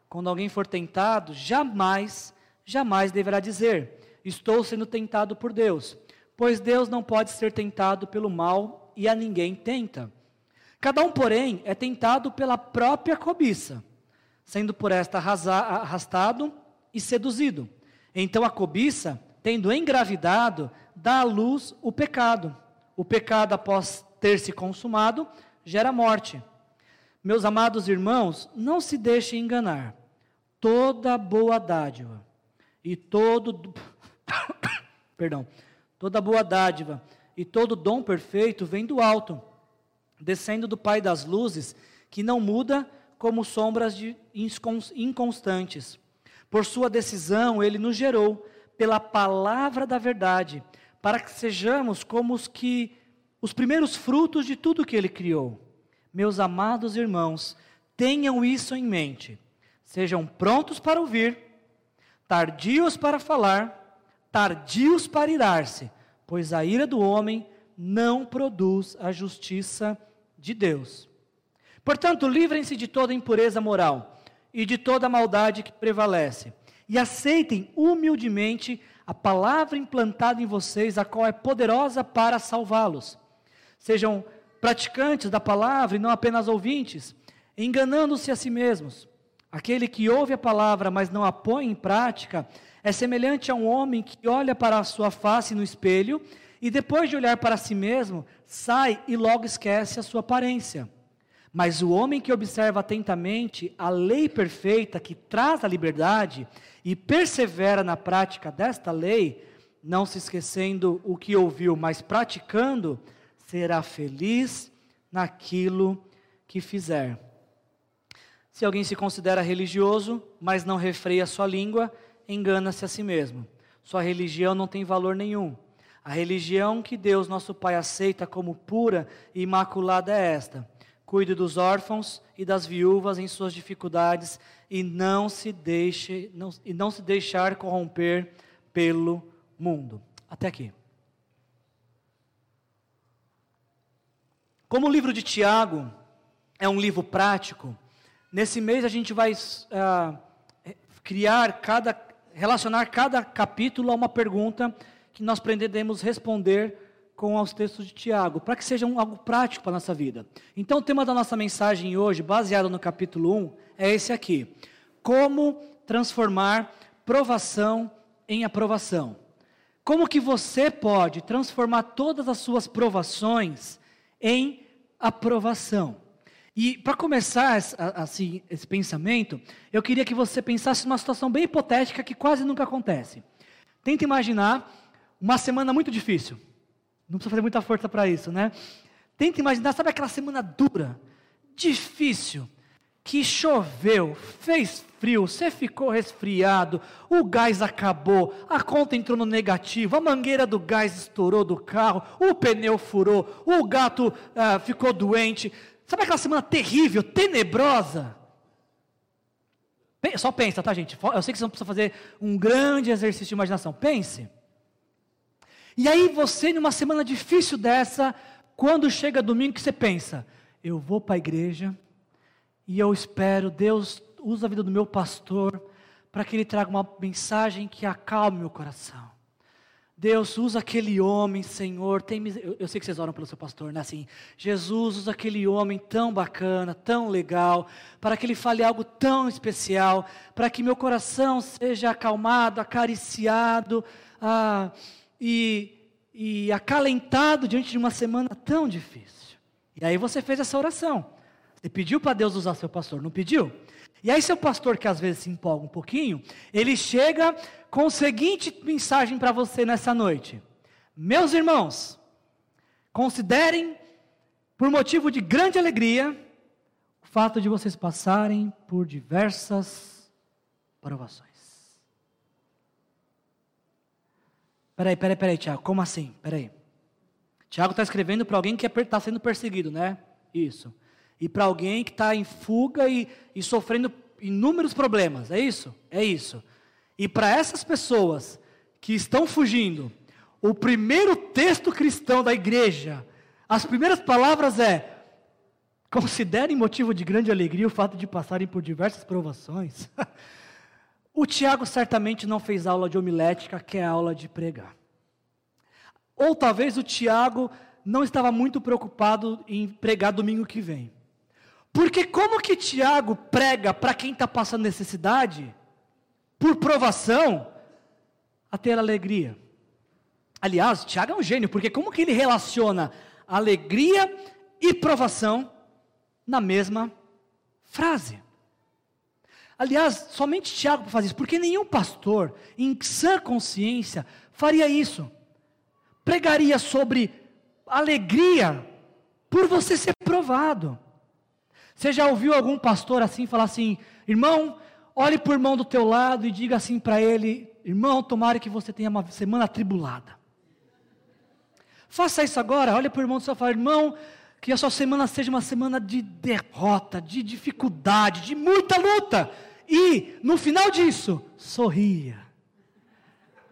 Quando alguém for tentado, jamais, jamais deverá dizer: Estou sendo tentado por Deus, pois Deus não pode ser tentado pelo mal e a ninguém tenta. Cada um, porém, é tentado pela própria cobiça, sendo por esta arrastado e seduzido. Então a cobiça, tendo engravidado, dá à luz o pecado. O pecado, após ter se consumado, gera morte. Meus amados irmãos, não se deixem enganar. Toda boa dádiva e todo perdão, toda boa dádiva e todo dom perfeito vem do alto descendo do Pai das luzes, que não muda como sombras de inconstantes. Por sua decisão, ele nos gerou pela palavra da verdade, para que sejamos como os que os primeiros frutos de tudo que ele criou. Meus amados irmãos, tenham isso em mente. Sejam prontos para ouvir, tardios para falar, tardios para irar-se, pois a ira do homem não produz a justiça de Deus. Portanto, livrem-se de toda impureza moral e de toda maldade que prevalece, e aceitem humildemente a palavra implantada em vocês, a qual é poderosa para salvá-los. Sejam praticantes da palavra e não apenas ouvintes, enganando-se a si mesmos. Aquele que ouve a palavra, mas não a põe em prática, é semelhante a um homem que olha para a sua face no espelho e depois de olhar para si mesmo, sai e logo esquece a sua aparência. Mas o homem que observa atentamente a lei perfeita que traz a liberdade e persevera na prática desta lei, não se esquecendo o que ouviu, mas praticando, será feliz naquilo que fizer. Se alguém se considera religioso, mas não refreia sua língua, engana-se a si mesmo. Sua religião não tem valor nenhum. A religião que Deus, nosso Pai, aceita como pura e imaculada é esta: cuide dos órfãos e das viúvas em suas dificuldades e não se deixe não, e não se deixar corromper pelo mundo. Até aqui. Como o livro de Tiago é um livro prático, nesse mês a gente vai uh, criar cada relacionar cada capítulo a uma pergunta que nós pretendemos responder com os textos de Tiago, para que seja um, algo prático para a nossa vida. Então, o tema da nossa mensagem hoje, baseado no capítulo 1, é esse aqui: Como transformar provação em aprovação. como que você pode transformar todas as suas provações em aprovação. E para começar assim esse pensamento, eu queria que você pensasse numa situação bem hipotética que quase nunca acontece. Tenta imaginar uma semana muito difícil. Não precisa fazer muita força para isso, né? Tenta imaginar, sabe aquela semana dura, difícil, que choveu, fez frio, você ficou resfriado, o gás acabou, a conta entrou no negativo, a mangueira do gás estourou do carro, o pneu furou, o gato ah, ficou doente. Sabe aquela semana terrível, tenebrosa? Só pensa, tá, gente? Eu sei que você não precisa fazer um grande exercício de imaginação. Pense. E aí você, numa semana difícil dessa, quando chega domingo, que você pensa: eu vou para a igreja e eu espero, Deus usa a vida do meu pastor para que ele traga uma mensagem que acalme meu coração. Deus usa aquele homem, Senhor, tem, eu, eu sei que vocês oram pelo seu pastor, né? Assim, Jesus usa aquele homem tão bacana, tão legal, para que ele fale algo tão especial, para que meu coração seja acalmado, acariciado, ah, e, e acalentado diante de uma semana tão difícil. E aí você fez essa oração. Você pediu para Deus usar seu pastor, não pediu? E aí seu pastor, que às vezes se empolga um pouquinho, ele chega com a seguinte mensagem para você nessa noite. Meus irmãos, considerem, por motivo de grande alegria, o fato de vocês passarem por diversas provações. Peraí, peraí, peraí, Tiago, como assim? Peraí. Tiago está escrevendo para alguém que está sendo perseguido, né? Isso. E para alguém que está em fuga e, e sofrendo inúmeros problemas, é isso? É isso. E para essas pessoas que estão fugindo, o primeiro texto cristão da igreja, as primeiras palavras é: considerem motivo de grande alegria o fato de passarem por diversas provações. O Tiago certamente não fez aula de homilética, que é aula de pregar. Ou talvez o Tiago não estava muito preocupado em pregar domingo que vem. Porque como que Tiago prega para quem está passando necessidade, por provação, a ter alegria? Aliás, Tiago é um gênio, porque como que ele relaciona alegria e provação na mesma frase? Aliás, somente Tiago faz isso, porque nenhum pastor, em sã consciência, faria isso. Pregaria sobre alegria por você ser provado. Você já ouviu algum pastor assim falar assim, irmão, olhe por irmão do teu lado e diga assim para ele, irmão, tomara que você tenha uma semana atribulada. Faça isso agora, olhe para o irmão do seu e fala, irmão, que a sua semana seja uma semana de derrota, de dificuldade, de muita luta. E, no final disso, sorria.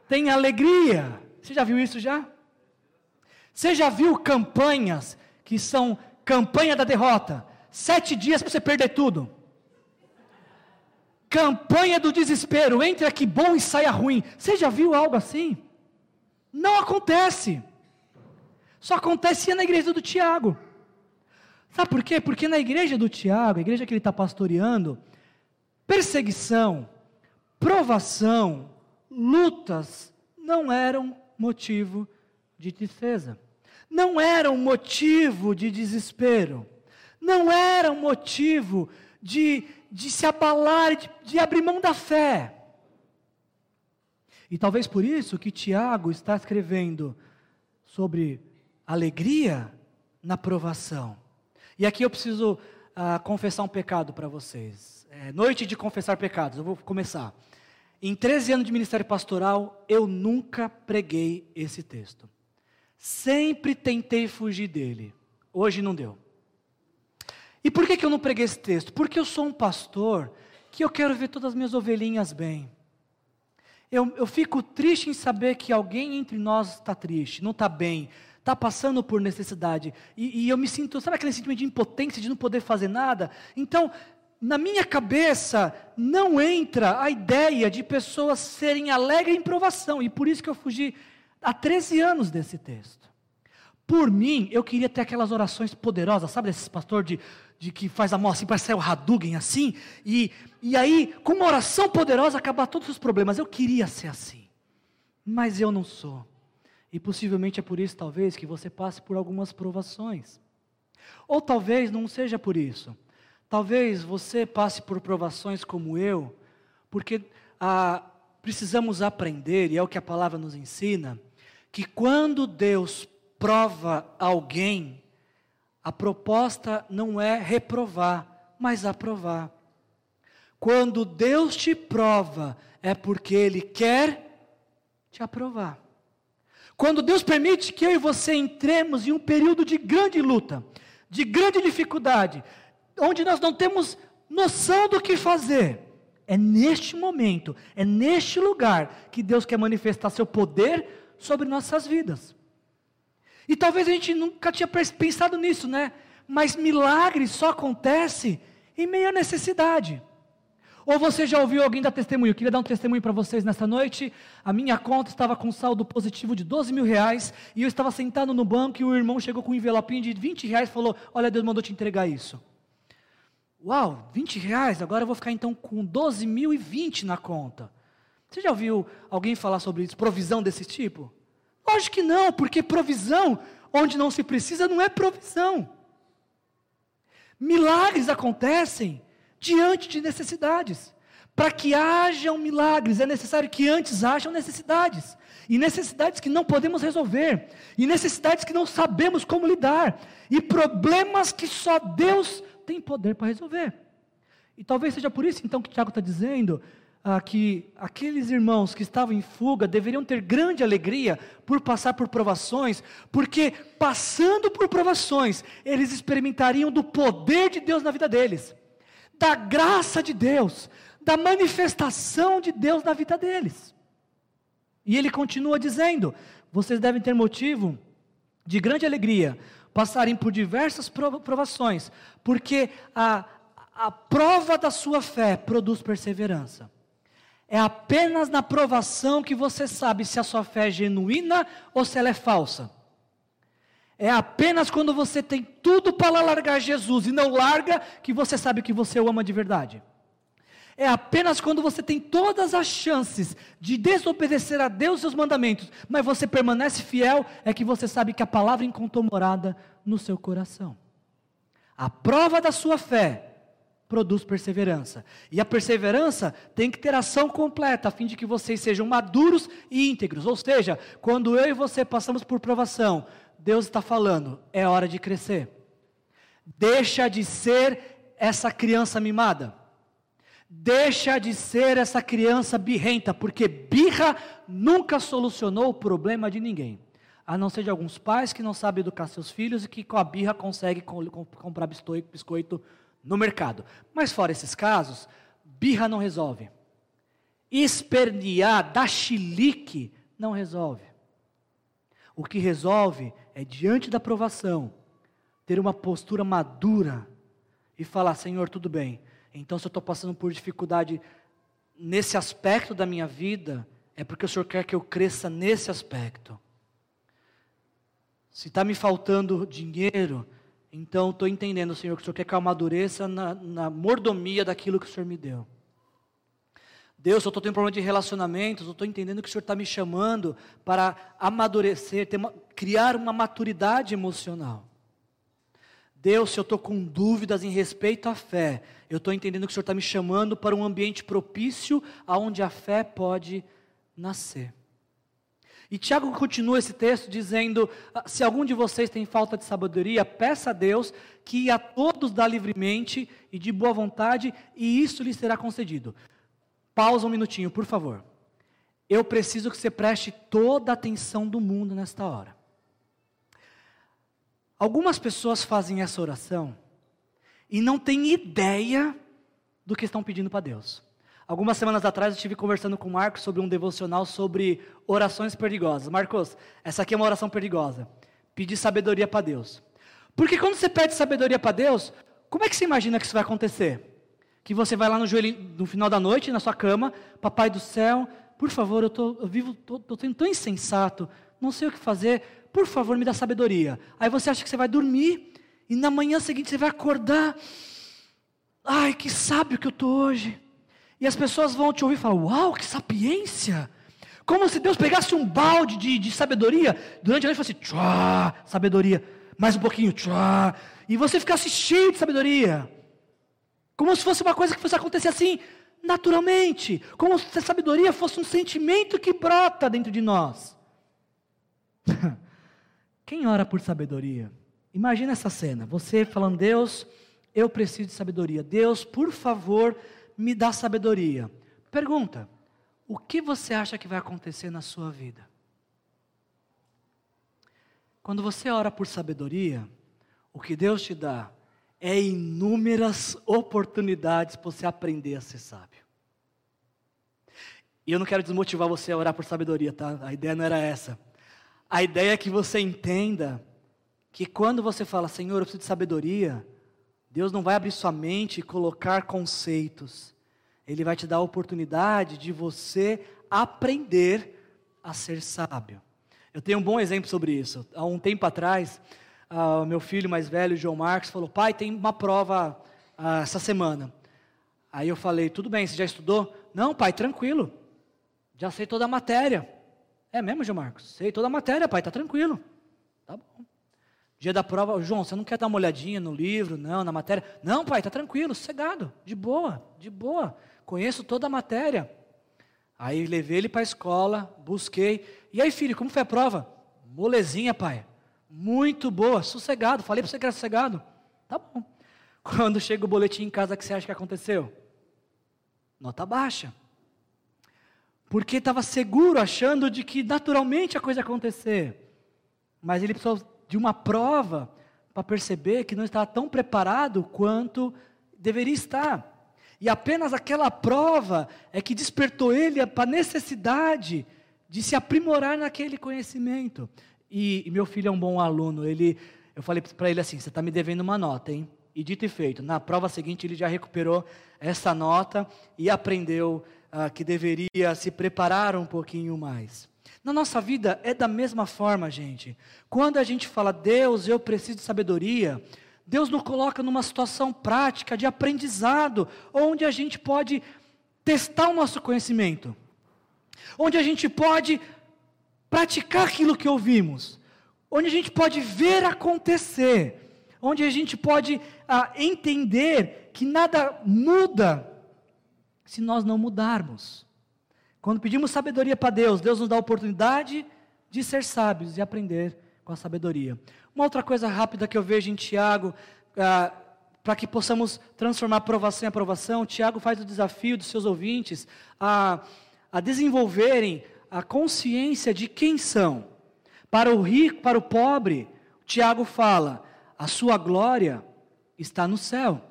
Tenha alegria. Você já viu isso já? Você já viu campanhas que são campanha da derrota? Sete dias para você perder tudo. Campanha do desespero, entre aqui bom e saia ruim. Você já viu algo assim? Não acontece. Só acontecia na igreja do Tiago. Sabe por quê? Porque na igreja do Tiago, a igreja que ele está pastoreando, perseguição, provação, lutas não eram motivo de tristeza, não eram motivo de desespero, não eram motivo de, de se abalar, de, de abrir mão da fé. E talvez por isso que Tiago está escrevendo sobre alegria na provação. E aqui eu preciso uh, confessar um pecado para vocês. É, noite de confessar pecados, eu vou começar. Em 13 anos de ministério pastoral, eu nunca preguei esse texto. Sempre tentei fugir dele. Hoje não deu. E por que, que eu não preguei esse texto? Porque eu sou um pastor que eu quero ver todas as minhas ovelhinhas bem. Eu, eu fico triste em saber que alguém entre nós está triste, não está bem, está passando por necessidade. E, e, eu me sinto, sabe aquele sentimento de impotência, de não poder fazer nada? Então, na minha cabeça, não entra a ideia de pessoas serem alegres em provação. E por isso que eu fugi há 13 anos desse texto. Por mim, eu queria ter aquelas orações poderosas, sabe, desses pastor de, de que faz a mão assim, parece o Hadouken assim, e, e aí, com uma oração poderosa, acabar todos os problemas. Eu queria ser assim. mas eu não sou. E possivelmente é por isso, talvez, que você passe por algumas provações. Ou talvez não seja por isso. Talvez você passe por provações como eu, porque ah, precisamos aprender, e é o que a palavra nos ensina, que quando Deus prova alguém, a proposta não é reprovar, mas aprovar. Quando Deus te prova, é porque Ele quer te aprovar. Quando Deus permite que eu e você entremos em um período de grande luta, de grande dificuldade, onde nós não temos noção do que fazer, é neste momento, é neste lugar que Deus quer manifestar seu poder sobre nossas vidas. E talvez a gente nunca tinha pensado nisso, né? Mas milagre só acontece em meio à necessidade. Ou você já ouviu alguém dar testemunho? Eu queria dar um testemunho para vocês nesta noite. A minha conta estava com saldo positivo de 12 mil reais e eu estava sentado no banco e o irmão chegou com um envelopinho de 20 reais e falou: Olha, Deus mandou te entregar isso. Uau, 20 reais? Agora eu vou ficar então com 12 mil e 20 na conta. Você já ouviu alguém falar sobre isso? Provisão desse tipo? Lógico que não, porque provisão onde não se precisa não é provisão. Milagres acontecem diante de necessidades. Para que hajam milagres, é necessário que antes hajam necessidades. E necessidades que não podemos resolver. E necessidades que não sabemos como lidar. E problemas que só Deus tem poder para resolver. E talvez seja por isso então que Tiago está dizendo ah, que aqueles irmãos que estavam em fuga deveriam ter grande alegria por passar por provações, porque passando por provações, eles experimentariam do poder de Deus na vida deles, da graça de Deus, da manifestação de Deus na vida deles. E ele continua dizendo: vocês devem ter motivo de grande alegria, passarem por diversas provações, porque a, a prova da sua fé produz perseverança. É apenas na provação que você sabe se a sua fé é genuína ou se ela é falsa. É apenas quando você tem tudo para largar Jesus e não larga que você sabe que você o ama de verdade. É apenas quando você tem todas as chances de desobedecer a Deus e seus mandamentos, mas você permanece fiel, é que você sabe que a palavra encontrou morada no seu coração. A prova da sua fé produz perseverança. E a perseverança tem que ter ação completa, a fim de que vocês sejam maduros e íntegros. Ou seja, quando eu e você passamos por provação, Deus está falando, é hora de crescer. Deixa de ser essa criança mimada. Deixa de ser essa criança birrenta, porque birra nunca solucionou o problema de ninguém. A não ser de alguns pais que não sabem educar seus filhos e que com a birra conseguem comprar biscoito no mercado. Mas fora esses casos, birra não resolve. Espernear, dar chilique, não resolve. O que resolve é, diante da provação, ter uma postura madura e falar: Senhor, tudo bem. Então, se eu estou passando por dificuldade nesse aspecto da minha vida, é porque o Senhor quer que eu cresça nesse aspecto. Se está me faltando dinheiro, então, estou entendendo, Senhor, que o Senhor quer que eu amadureça na, na mordomia daquilo que o Senhor me deu. Deus, eu estou tendo problema de relacionamentos, eu estou entendendo que o Senhor está me chamando para amadurecer, uma, criar uma maturidade emocional. Deus, se eu estou com dúvidas em respeito à fé, eu estou entendendo que o Senhor está me chamando para um ambiente propício aonde a fé pode nascer. E Tiago continua esse texto dizendo: ah, se algum de vocês tem falta de sabedoria, peça a Deus que a todos dá livremente e de boa vontade, e isso lhe será concedido. Pausa um minutinho, por favor. Eu preciso que você preste toda a atenção do mundo nesta hora. Algumas pessoas fazem essa oração e não têm ideia do que estão pedindo para Deus. Algumas semanas atrás eu estive conversando com o Marcos sobre um devocional sobre orações perigosas. Marcos, essa aqui é uma oração perigosa. Pedir sabedoria para Deus. Porque quando você pede sabedoria para Deus, como é que você imagina que isso vai acontecer? Que você vai lá no joelho no final da noite, na sua cama, papai do céu, por favor, eu, tô, eu vivo, estou sendo tão insensato, não sei o que fazer, por favor, me dá sabedoria. Aí você acha que você vai dormir, e na manhã seguinte você vai acordar, ai, que sábio que eu estou hoje. E as pessoas vão te ouvir e falar: Uau, que sapiência! Como se Deus pegasse um balde de, de sabedoria durante a noite e fosse, tchá, sabedoria, mais um pouquinho, tchá, e você ficasse cheio de sabedoria. Como se fosse uma coisa que fosse acontecer assim, naturalmente. Como se a sabedoria fosse um sentimento que brota dentro de nós. Quem ora por sabedoria? Imagina essa cena, você falando, Deus, eu preciso de sabedoria. Deus, por favor, me dá sabedoria. Pergunta: o que você acha que vai acontecer na sua vida? Quando você ora por sabedoria, o que Deus te dá é inúmeras oportunidades para você aprender a ser sábio. E eu não quero desmotivar você a orar por sabedoria, tá? A ideia não era essa. A ideia é que você entenda que quando você fala, Senhor, eu preciso de sabedoria, Deus não vai abrir sua mente e colocar conceitos. Ele vai te dar a oportunidade de você aprender a ser sábio. Eu tenho um bom exemplo sobre isso. Há um tempo atrás, uh, meu filho mais velho, João Marcos, falou: Pai, tem uma prova uh, essa semana. Aí eu falei: Tudo bem, você já estudou? Não, pai, tranquilo. Já sei toda a matéria. É mesmo, João Marcos? Sei toda a matéria, pai, tá tranquilo. Tá bom. Dia da prova, João, você não quer dar uma olhadinha no livro, não, na matéria? Não, pai, tá tranquilo, sossegado, de boa, de boa conheço toda a matéria. Aí levei ele para a escola, busquei. E aí, filho, como foi a prova? Molezinha, pai. Muito boa, sossegado. Falei para você que era sossegado. Tá bom. Quando chega o boletim em casa, o que você acha que aconteceu? Nota baixa. Porque estava seguro, achando de que naturalmente a coisa ia acontecer. Mas ele precisou de uma prova para perceber que não estava tão preparado quanto deveria estar. E apenas aquela prova é que despertou ele para a necessidade de se aprimorar naquele conhecimento. E, e, meu filho é um bom aluno. Ele, eu falei para ele assim: você está me devendo uma nota, hein? E dito e feito, na prova seguinte ele já recuperou essa nota e aprendeu ah, que deveria se preparar um pouquinho mais. Na nossa vida é da mesma forma, gente. Quando a gente fala, Deus, eu preciso de sabedoria, Deus nos coloca numa situação prática de aprendizado, onde a gente pode testar o nosso conhecimento, onde a gente pode praticar aquilo que ouvimos, onde a gente pode ver acontecer, onde a gente pode ah, entender que nada muda se nós não mudarmos. Quando pedimos sabedoria para Deus, Deus nos dá a oportunidade de ser sábios e aprender com a sabedoria. Uma outra coisa rápida que eu vejo em Tiago, ah, para que possamos transformar aprovação em aprovação, Tiago faz o desafio dos seus ouvintes a, a desenvolverem a consciência de quem são. Para o rico, para o pobre, Tiago fala: a sua glória está no céu.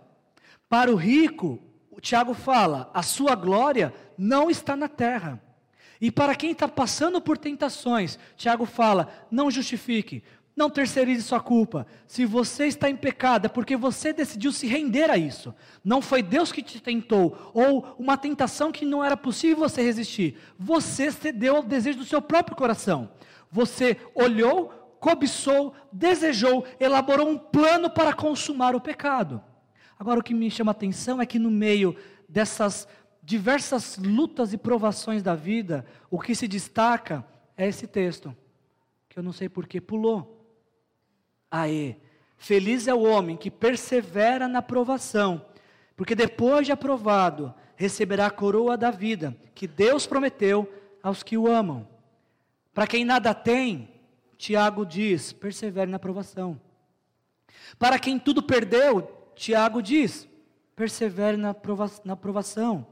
Para o rico, o Tiago fala: a sua glória não está na terra. E para quem está passando por tentações, Tiago fala: não justifique, não terceirize sua culpa. Se você está em pecado, é porque você decidiu se render a isso. Não foi Deus que te tentou, ou uma tentação que não era possível você resistir. Você cedeu ao desejo do seu próprio coração. Você olhou, cobiçou, desejou, elaborou um plano para consumar o pecado. Agora, o que me chama a atenção é que no meio dessas diversas lutas e provações da vida, o que se destaca é esse texto, que eu não sei por que pulou. Aê, feliz é o homem que persevera na provação, porque depois de aprovado, receberá a coroa da vida, que Deus prometeu aos que o amam. Para quem nada tem, Tiago diz: persevere na provação. Para quem tudo perdeu, Tiago diz: persevere na, prova na provação.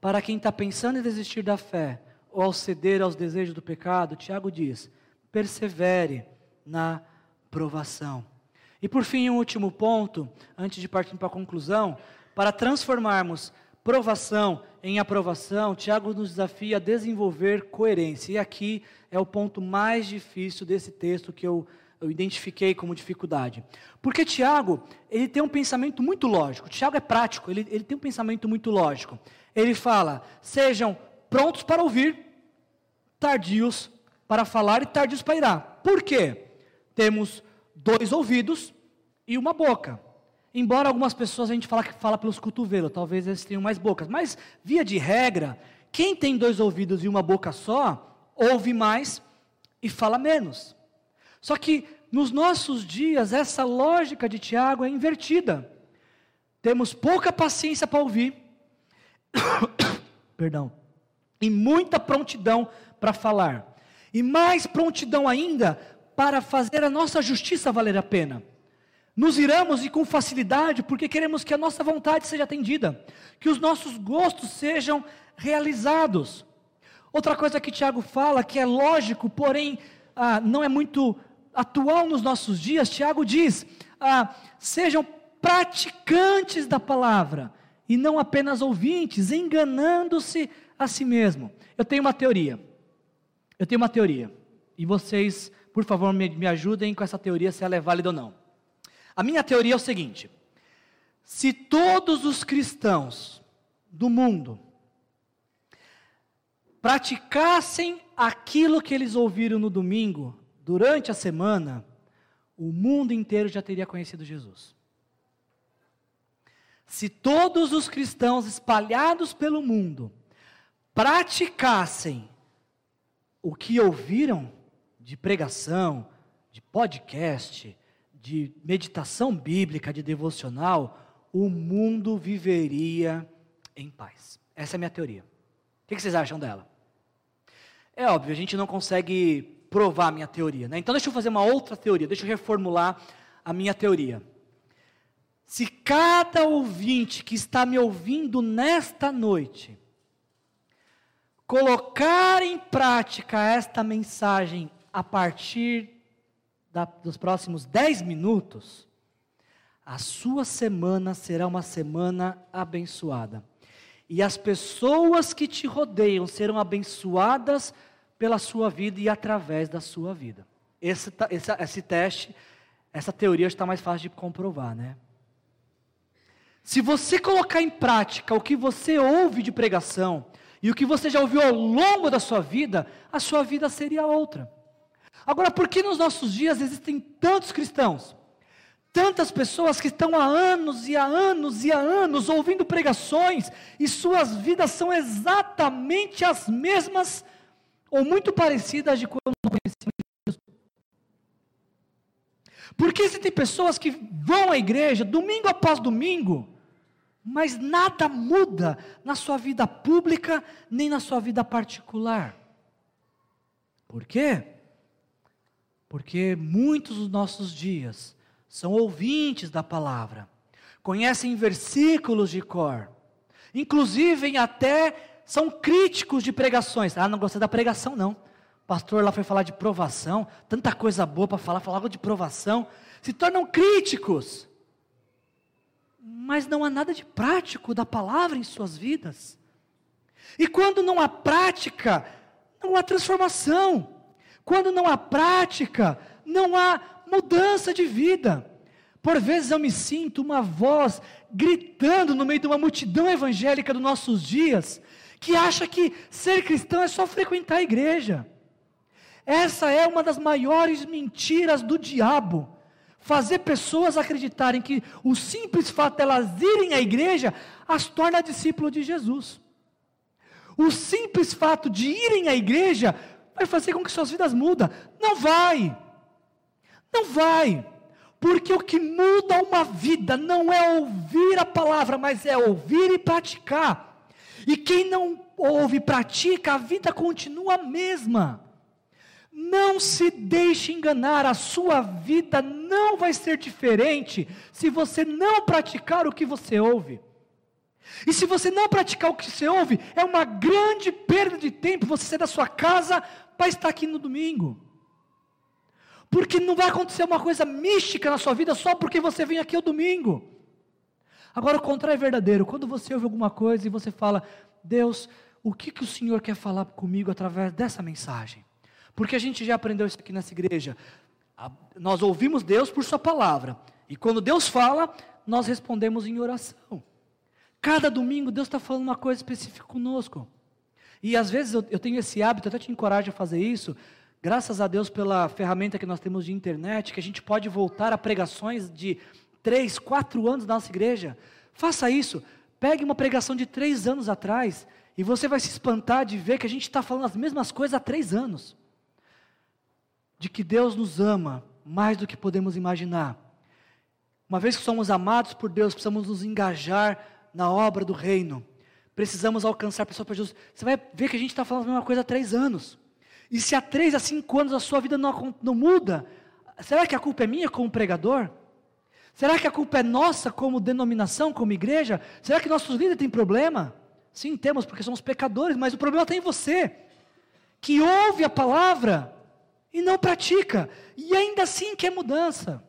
Para quem está pensando em desistir da fé, ou ao ceder aos desejos do pecado, Tiago diz: persevere na provação. E por fim, um último ponto, antes de partir para a conclusão, para transformarmos provação em aprovação, Tiago nos desafia a desenvolver coerência. E aqui é o ponto mais difícil desse texto que eu, eu identifiquei como dificuldade. Porque Tiago, ele tem um pensamento muito lógico. Tiago é prático, ele, ele tem um pensamento muito lógico. Ele fala: sejam prontos para ouvir, tardios para falar e tardios para irar. Por quê? temos dois ouvidos e uma boca. Embora algumas pessoas a gente fala que fala pelos cotovelos, talvez eles tenham mais bocas, mas via de regra, quem tem dois ouvidos e uma boca só, ouve mais e fala menos. Só que nos nossos dias, essa lógica de Tiago é invertida. Temos pouca paciência para ouvir, perdão, e muita prontidão para falar, e mais prontidão ainda para fazer a nossa justiça valer a pena. Nos iramos e com facilidade porque queremos que a nossa vontade seja atendida, que os nossos gostos sejam realizados. Outra coisa que Tiago fala, que é lógico, porém ah, não é muito atual nos nossos dias, Tiago diz: ah, sejam praticantes da palavra e não apenas ouvintes, enganando-se a si mesmo. Eu tenho uma teoria. Eu tenho uma teoria. E vocês, por favor, me, me ajudem com essa teoria, se ela é válida ou não. A minha teoria é o seguinte: se todos os cristãos do mundo praticassem aquilo que eles ouviram no domingo, durante a semana, o mundo inteiro já teria conhecido Jesus. Se todos os cristãos espalhados pelo mundo praticassem o que ouviram de pregação, de podcast, de meditação bíblica, de devocional, o mundo viveria em paz. Essa é a minha teoria. O que vocês acham dela? É óbvio, a gente não consegue provar a minha teoria, né? Então deixa eu fazer uma outra teoria, deixa eu reformular a minha teoria. Se cada ouvinte que está me ouvindo nesta noite colocar em prática esta mensagem a partir da, dos próximos 10 minutos, a sua semana será uma semana abençoada. E as pessoas que te rodeiam serão abençoadas pela sua vida e através da sua vida. Esse, esse, esse teste, essa teoria está mais fácil de comprovar, né? Se você colocar em prática o que você ouve de pregação e o que você já ouviu ao longo da sua vida, a sua vida seria outra. Agora, por que nos nossos dias existem tantos cristãos? Tantas pessoas que estão há anos e há anos e há anos ouvindo pregações e suas vidas são exatamente as mesmas ou muito parecidas de quando não conheciam Jesus. Porque existem pessoas que vão à igreja domingo após domingo, mas nada muda na sua vida pública nem na sua vida particular. Por quê? Porque muitos dos nossos dias são ouvintes da palavra, conhecem versículos de cor, inclusive até são críticos de pregações. Ah, não gostei da pregação, não. O pastor lá foi falar de provação, tanta coisa boa para falar, falava de provação. Se tornam críticos, mas não há nada de prático da palavra em suas vidas. E quando não há prática, não há transformação. Quando não há prática, não há mudança de vida. Por vezes eu me sinto uma voz gritando no meio de uma multidão evangélica dos nossos dias, que acha que ser cristão é só frequentar a igreja. Essa é uma das maiores mentiras do diabo. Fazer pessoas acreditarem que o simples fato de elas irem à igreja as torna discípulo de Jesus. O simples fato de irem à igreja vai fazer com que suas vidas mudem. Não vai. Não vai. Porque o que muda uma vida não é ouvir a palavra, mas é ouvir e praticar. E quem não ouve e pratica, a vida continua a mesma. Não se deixe enganar, a sua vida não vai ser diferente se você não praticar o que você ouve. E se você não praticar o que você ouve, é uma grande perda de tempo você sair da sua casa para estar aqui no domingo. Porque não vai acontecer uma coisa mística na sua vida só porque você vem aqui ao domingo. Agora, o contrário é verdadeiro. Quando você ouve alguma coisa e você fala, Deus, o que, que o Senhor quer falar comigo através dessa mensagem? Porque a gente já aprendeu isso aqui nessa igreja. Nós ouvimos Deus por Sua palavra. E quando Deus fala, nós respondemos em oração. Cada domingo Deus está falando uma coisa específica conosco. E às vezes eu, eu tenho esse hábito, até te encorajo a fazer isso, graças a Deus pela ferramenta que nós temos de internet, que a gente pode voltar a pregações de três, quatro anos da nossa igreja. Faça isso. Pegue uma pregação de três anos atrás E você vai se espantar de ver que a gente está falando as mesmas coisas há três anos. De que Deus nos ama mais do que podemos imaginar. Uma vez que somos amados por Deus, precisamos nos engajar na obra do reino. Precisamos alcançar pessoas para Jesus. Você vai ver que a gente está falando a mesma coisa há três anos. E se há três a cinco anos a sua vida não, não muda, será que a culpa é minha como pregador? Será que a culpa é nossa como denominação, como igreja? Será que nossos líderes têm problema? Sim, temos, porque somos pecadores, mas o problema está em você, que ouve a palavra e não pratica, e ainda assim quer mudança.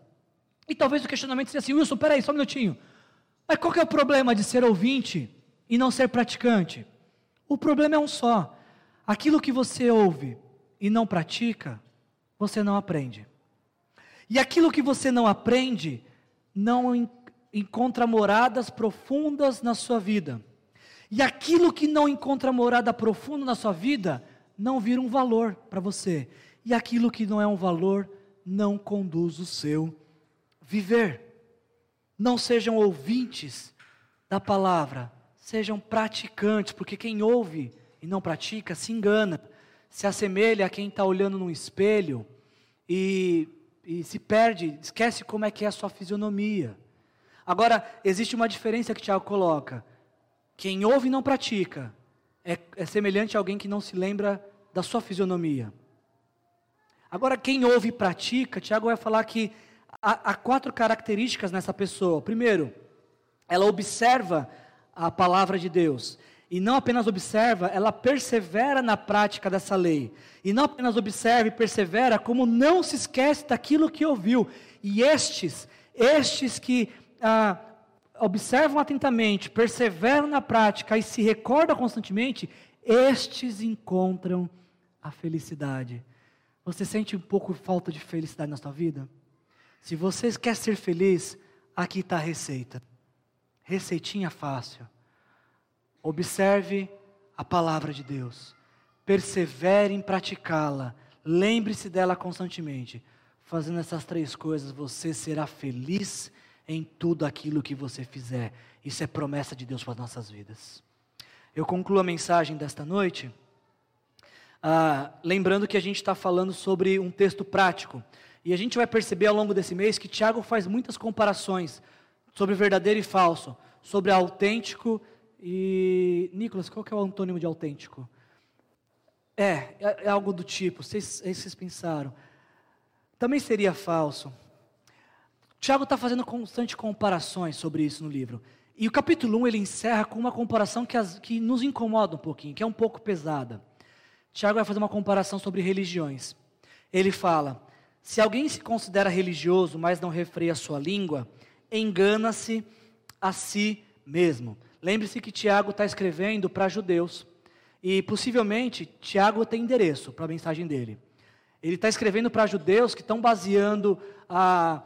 E talvez o questionamento seja assim: Wilson, peraí, só um minutinho. Mas qual que é o problema de ser ouvinte e não ser praticante? O problema é um só: aquilo que você ouve e não pratica, você não aprende. E aquilo que você não aprende, não encontra moradas profundas na sua vida. E aquilo que não encontra morada profunda na sua vida, não vira um valor para você. E aquilo que não é um valor, não conduz o seu viver. Não sejam ouvintes da palavra, sejam praticantes, porque quem ouve e não pratica se engana, se assemelha a quem está olhando num espelho e e se perde, esquece como é que é a sua fisionomia. Agora, existe uma diferença que Tiago coloca. Quem ouve e não pratica é, é semelhante a alguém que não se lembra da sua fisionomia. Agora, quem ouve e pratica, Tiago vai falar que há, há quatro características nessa pessoa. Primeiro, ela observa a palavra de Deus. E não apenas observa, ela persevera na prática dessa lei. E não apenas observa e persevera, como não se esquece daquilo que ouviu. E estes, estes que ah, observam atentamente, perseveram na prática e se recordam constantemente, estes encontram a felicidade. Você sente um pouco falta de felicidade na sua vida? Se você quer ser feliz, aqui está a receita. Receitinha fácil Observe a palavra de Deus. Persevere em praticá-la. Lembre-se dela constantemente. Fazendo essas três coisas, você será feliz em tudo aquilo que você fizer. Isso é promessa de Deus para as nossas vidas. Eu concluo a mensagem desta noite, ah, lembrando que a gente está falando sobre um texto prático. E a gente vai perceber ao longo desse mês que Tiago faz muitas comparações sobre verdadeiro e falso, sobre autêntico e, Nicolas, qual que é o antônimo de autêntico? É, é, é algo do tipo, vocês, é vocês pensaram. Também seria falso. Tiago está fazendo constante comparações sobre isso no livro. E o capítulo 1 ele encerra com uma comparação que, as, que nos incomoda um pouquinho, que é um pouco pesada. Tiago vai fazer uma comparação sobre religiões. Ele fala: se alguém se considera religioso, mas não refreia sua língua, engana-se a si mesmo. Lembre-se que Tiago está escrevendo para judeus. E possivelmente Tiago tem endereço para a mensagem dele. Ele está escrevendo para judeus que estão baseando a,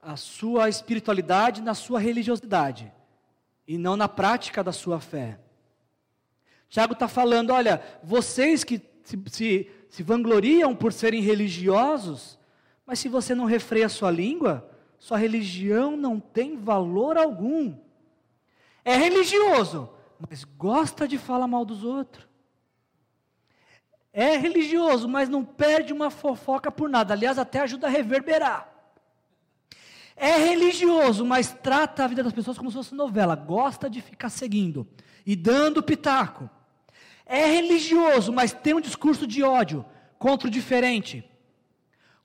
a sua espiritualidade na sua religiosidade e não na prática da sua fé. Tiago está falando: olha, vocês que se, se, se vangloriam por serem religiosos, mas se você não refreia a sua língua, sua religião não tem valor algum. É religioso, mas gosta de falar mal dos outros. É religioso, mas não perde uma fofoca por nada. Aliás, até ajuda a reverberar. É religioso, mas trata a vida das pessoas como se fosse novela. Gosta de ficar seguindo e dando pitaco. É religioso, mas tem um discurso de ódio contra o diferente,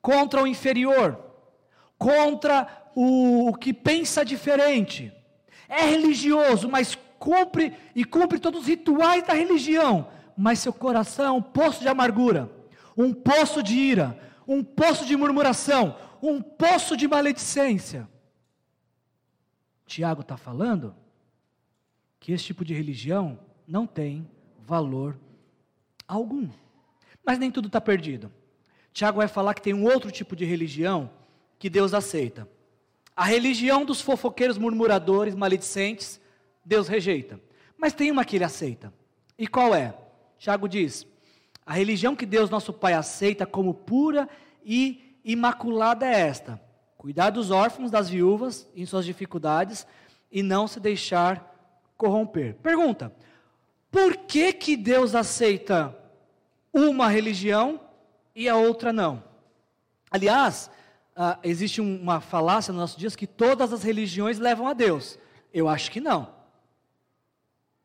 contra o inferior, contra o, o que pensa diferente é religioso, mas cumpre e cumpre todos os rituais da religião, mas seu coração é um poço de amargura, um poço de ira, um poço de murmuração, um poço de maledicência. Tiago está falando que esse tipo de religião não tem valor algum. Mas nem tudo está perdido. Tiago vai falar que tem um outro tipo de religião que Deus aceita. A religião dos fofoqueiros, murmuradores, maledicentes, Deus rejeita. Mas tem uma que ele aceita. E qual é? Tiago diz: a religião que Deus, nosso Pai, aceita como pura e imaculada é esta: cuidar dos órfãos, das viúvas em suas dificuldades e não se deixar corromper. Pergunta: por que, que Deus aceita uma religião e a outra não? Aliás, uh, existe uma falácia nos nossos dias que todas as religiões levam a Deus. Eu acho que não.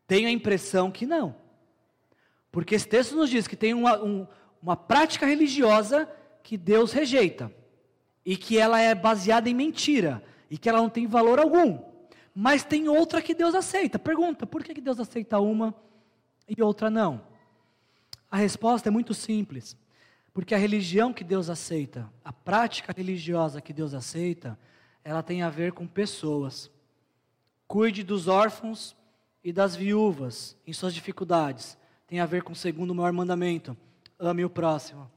Tenho a impressão que não. Porque esse texto nos diz que tem uma, um, uma prática religiosa que Deus rejeita. E que ela é baseada em mentira. E que ela não tem valor algum. Mas tem outra que Deus aceita. Pergunta, por que Deus aceita uma e outra não? A resposta é muito simples. Porque a religião que Deus aceita, a prática religiosa que Deus aceita, ela tem a ver com pessoas. Cuide dos órfãos e das viúvas em suas dificuldades. Tem a ver com o segundo maior mandamento: ame o próximo.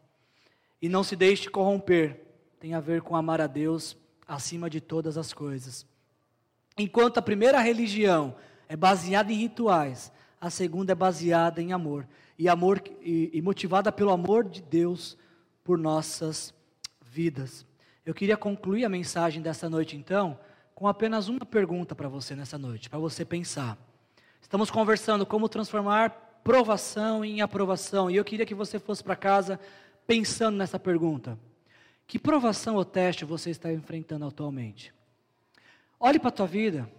E não se deixe corromper. Tem a ver com amar a Deus acima de todas as coisas. Enquanto a primeira religião é baseada em rituais, a segunda é baseada em amor e amor e, e motivada pelo amor de Deus por nossas vidas. Eu queria concluir a mensagem dessa noite então com apenas uma pergunta para você nessa noite, para você pensar. Estamos conversando como transformar provação em aprovação, e eu queria que você fosse para casa pensando nessa pergunta. Que provação ou teste você está enfrentando atualmente? Olhe para a tua vida,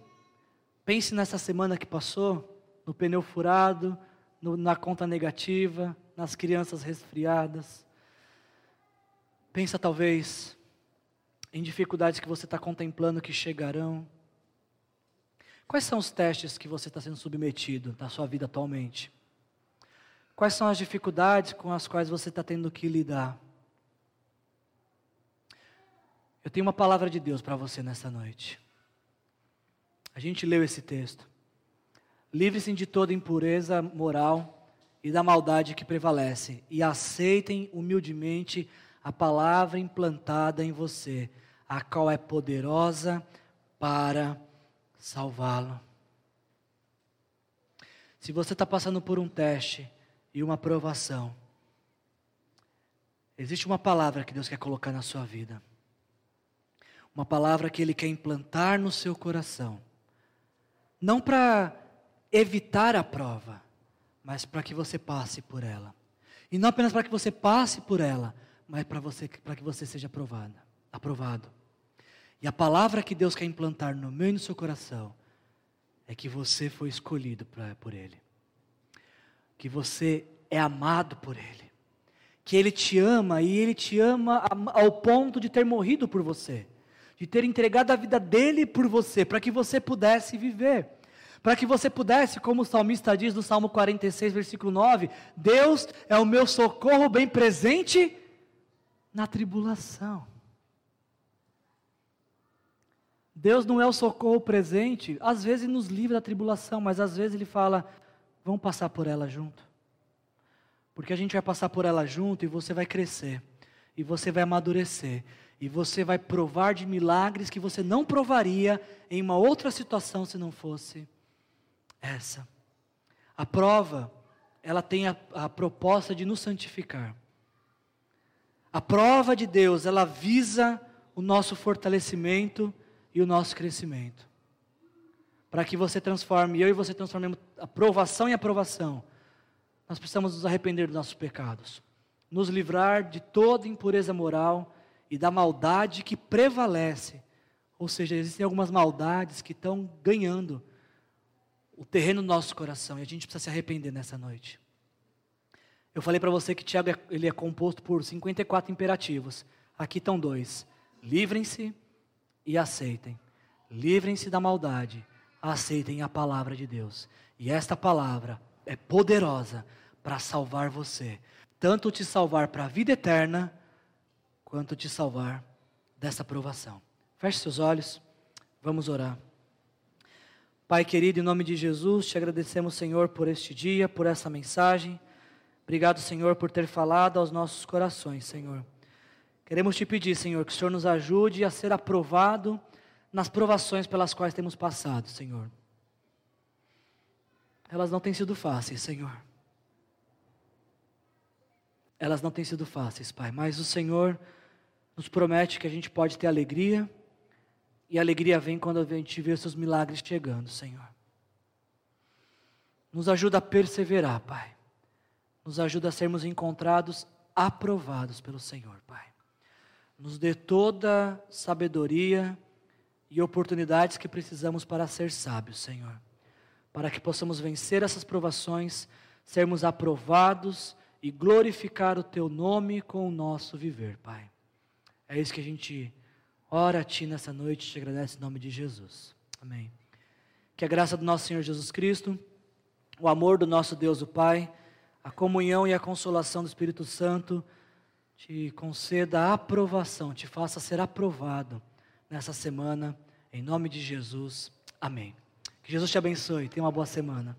pense nessa semana que passou, no pneu furado, no, na conta negativa, nas crianças resfriadas. Pensa talvez em dificuldades que você está contemplando que chegarão. Quais são os testes que você está sendo submetido na sua vida atualmente? Quais são as dificuldades com as quais você está tendo que lidar? Eu tenho uma palavra de Deus para você nessa noite. A gente leu esse texto. Livre-se de toda impureza moral e da maldade que prevalece, e aceitem humildemente a palavra implantada em você, a qual é poderosa para salvá-lo. Se você está passando por um teste e uma provação, existe uma palavra que Deus quer colocar na sua vida. Uma palavra que Ele quer implantar no seu coração. Não para evitar a prova, mas para que você passe por ela. E não apenas para que você passe por ela, mas para você, para que você seja aprovada, aprovado. E a palavra que Deus quer implantar no meio do seu coração é que você foi escolhido pra, por Ele, que você é amado por Ele, que Ele te ama e Ele te ama ao ponto de ter morrido por você, de ter entregado a vida dele por você, para que você pudesse viver para que você pudesse, como o salmista diz no Salmo 46, versículo 9: Deus é o meu socorro bem presente na tribulação. Deus não é o socorro presente, às vezes nos livra da tribulação, mas às vezes Ele fala: vamos passar por ela junto. Porque a gente vai passar por ela junto e você vai crescer, e você vai amadurecer, e você vai provar de milagres que você não provaria em uma outra situação se não fosse essa. A prova, ela tem a, a proposta de nos santificar. A prova de Deus, ela visa o nosso fortalecimento e o nosso crescimento. Para que você transforme, eu e você transformemos aprovação em aprovação, nós precisamos nos arrepender dos nossos pecados, nos livrar de toda impureza moral e da maldade que prevalece. Ou seja, existem algumas maldades que estão ganhando o terreno do nosso coração e a gente precisa se arrepender nessa noite. Eu falei para você que Tiago é, ele é composto por 54 imperativos. Aqui estão dois: livrem-se e aceitem. Livrem-se da maldade, aceitem a palavra de Deus. E esta palavra é poderosa para salvar você, tanto te salvar para a vida eterna, quanto te salvar dessa provação. Feche seus olhos, vamos orar. Pai querido, em nome de Jesus, te agradecemos, Senhor, por este dia, por essa mensagem. Obrigado, Senhor, por ter falado aos nossos corações, Senhor. Queremos te pedir, Senhor, que o Senhor nos ajude a ser aprovado nas provações pelas quais temos passado, Senhor. Elas não têm sido fáceis, Senhor. Elas não têm sido fáceis, Pai, mas o Senhor nos promete que a gente pode ter alegria e a alegria vem quando a gente vê os seus milagres chegando, Senhor. Nos ajuda a perseverar, Pai. Nos ajuda a sermos encontrados aprovados pelo Senhor, Pai. Nos dê toda sabedoria e oportunidades que precisamos para ser sábios, Senhor. Para que possamos vencer essas provações, sermos aprovados e glorificar o Teu nome com o nosso viver, Pai. É isso que a gente ora a Ti nessa noite te agradece em nome de Jesus. Amém. Que a graça do nosso Senhor Jesus Cristo, o amor do nosso Deus, o Pai, a comunhão e a consolação do Espírito Santo te conceda a aprovação, te faça ser aprovado nessa semana, em nome de Jesus. Amém. Que Jesus te abençoe. Tenha uma boa semana.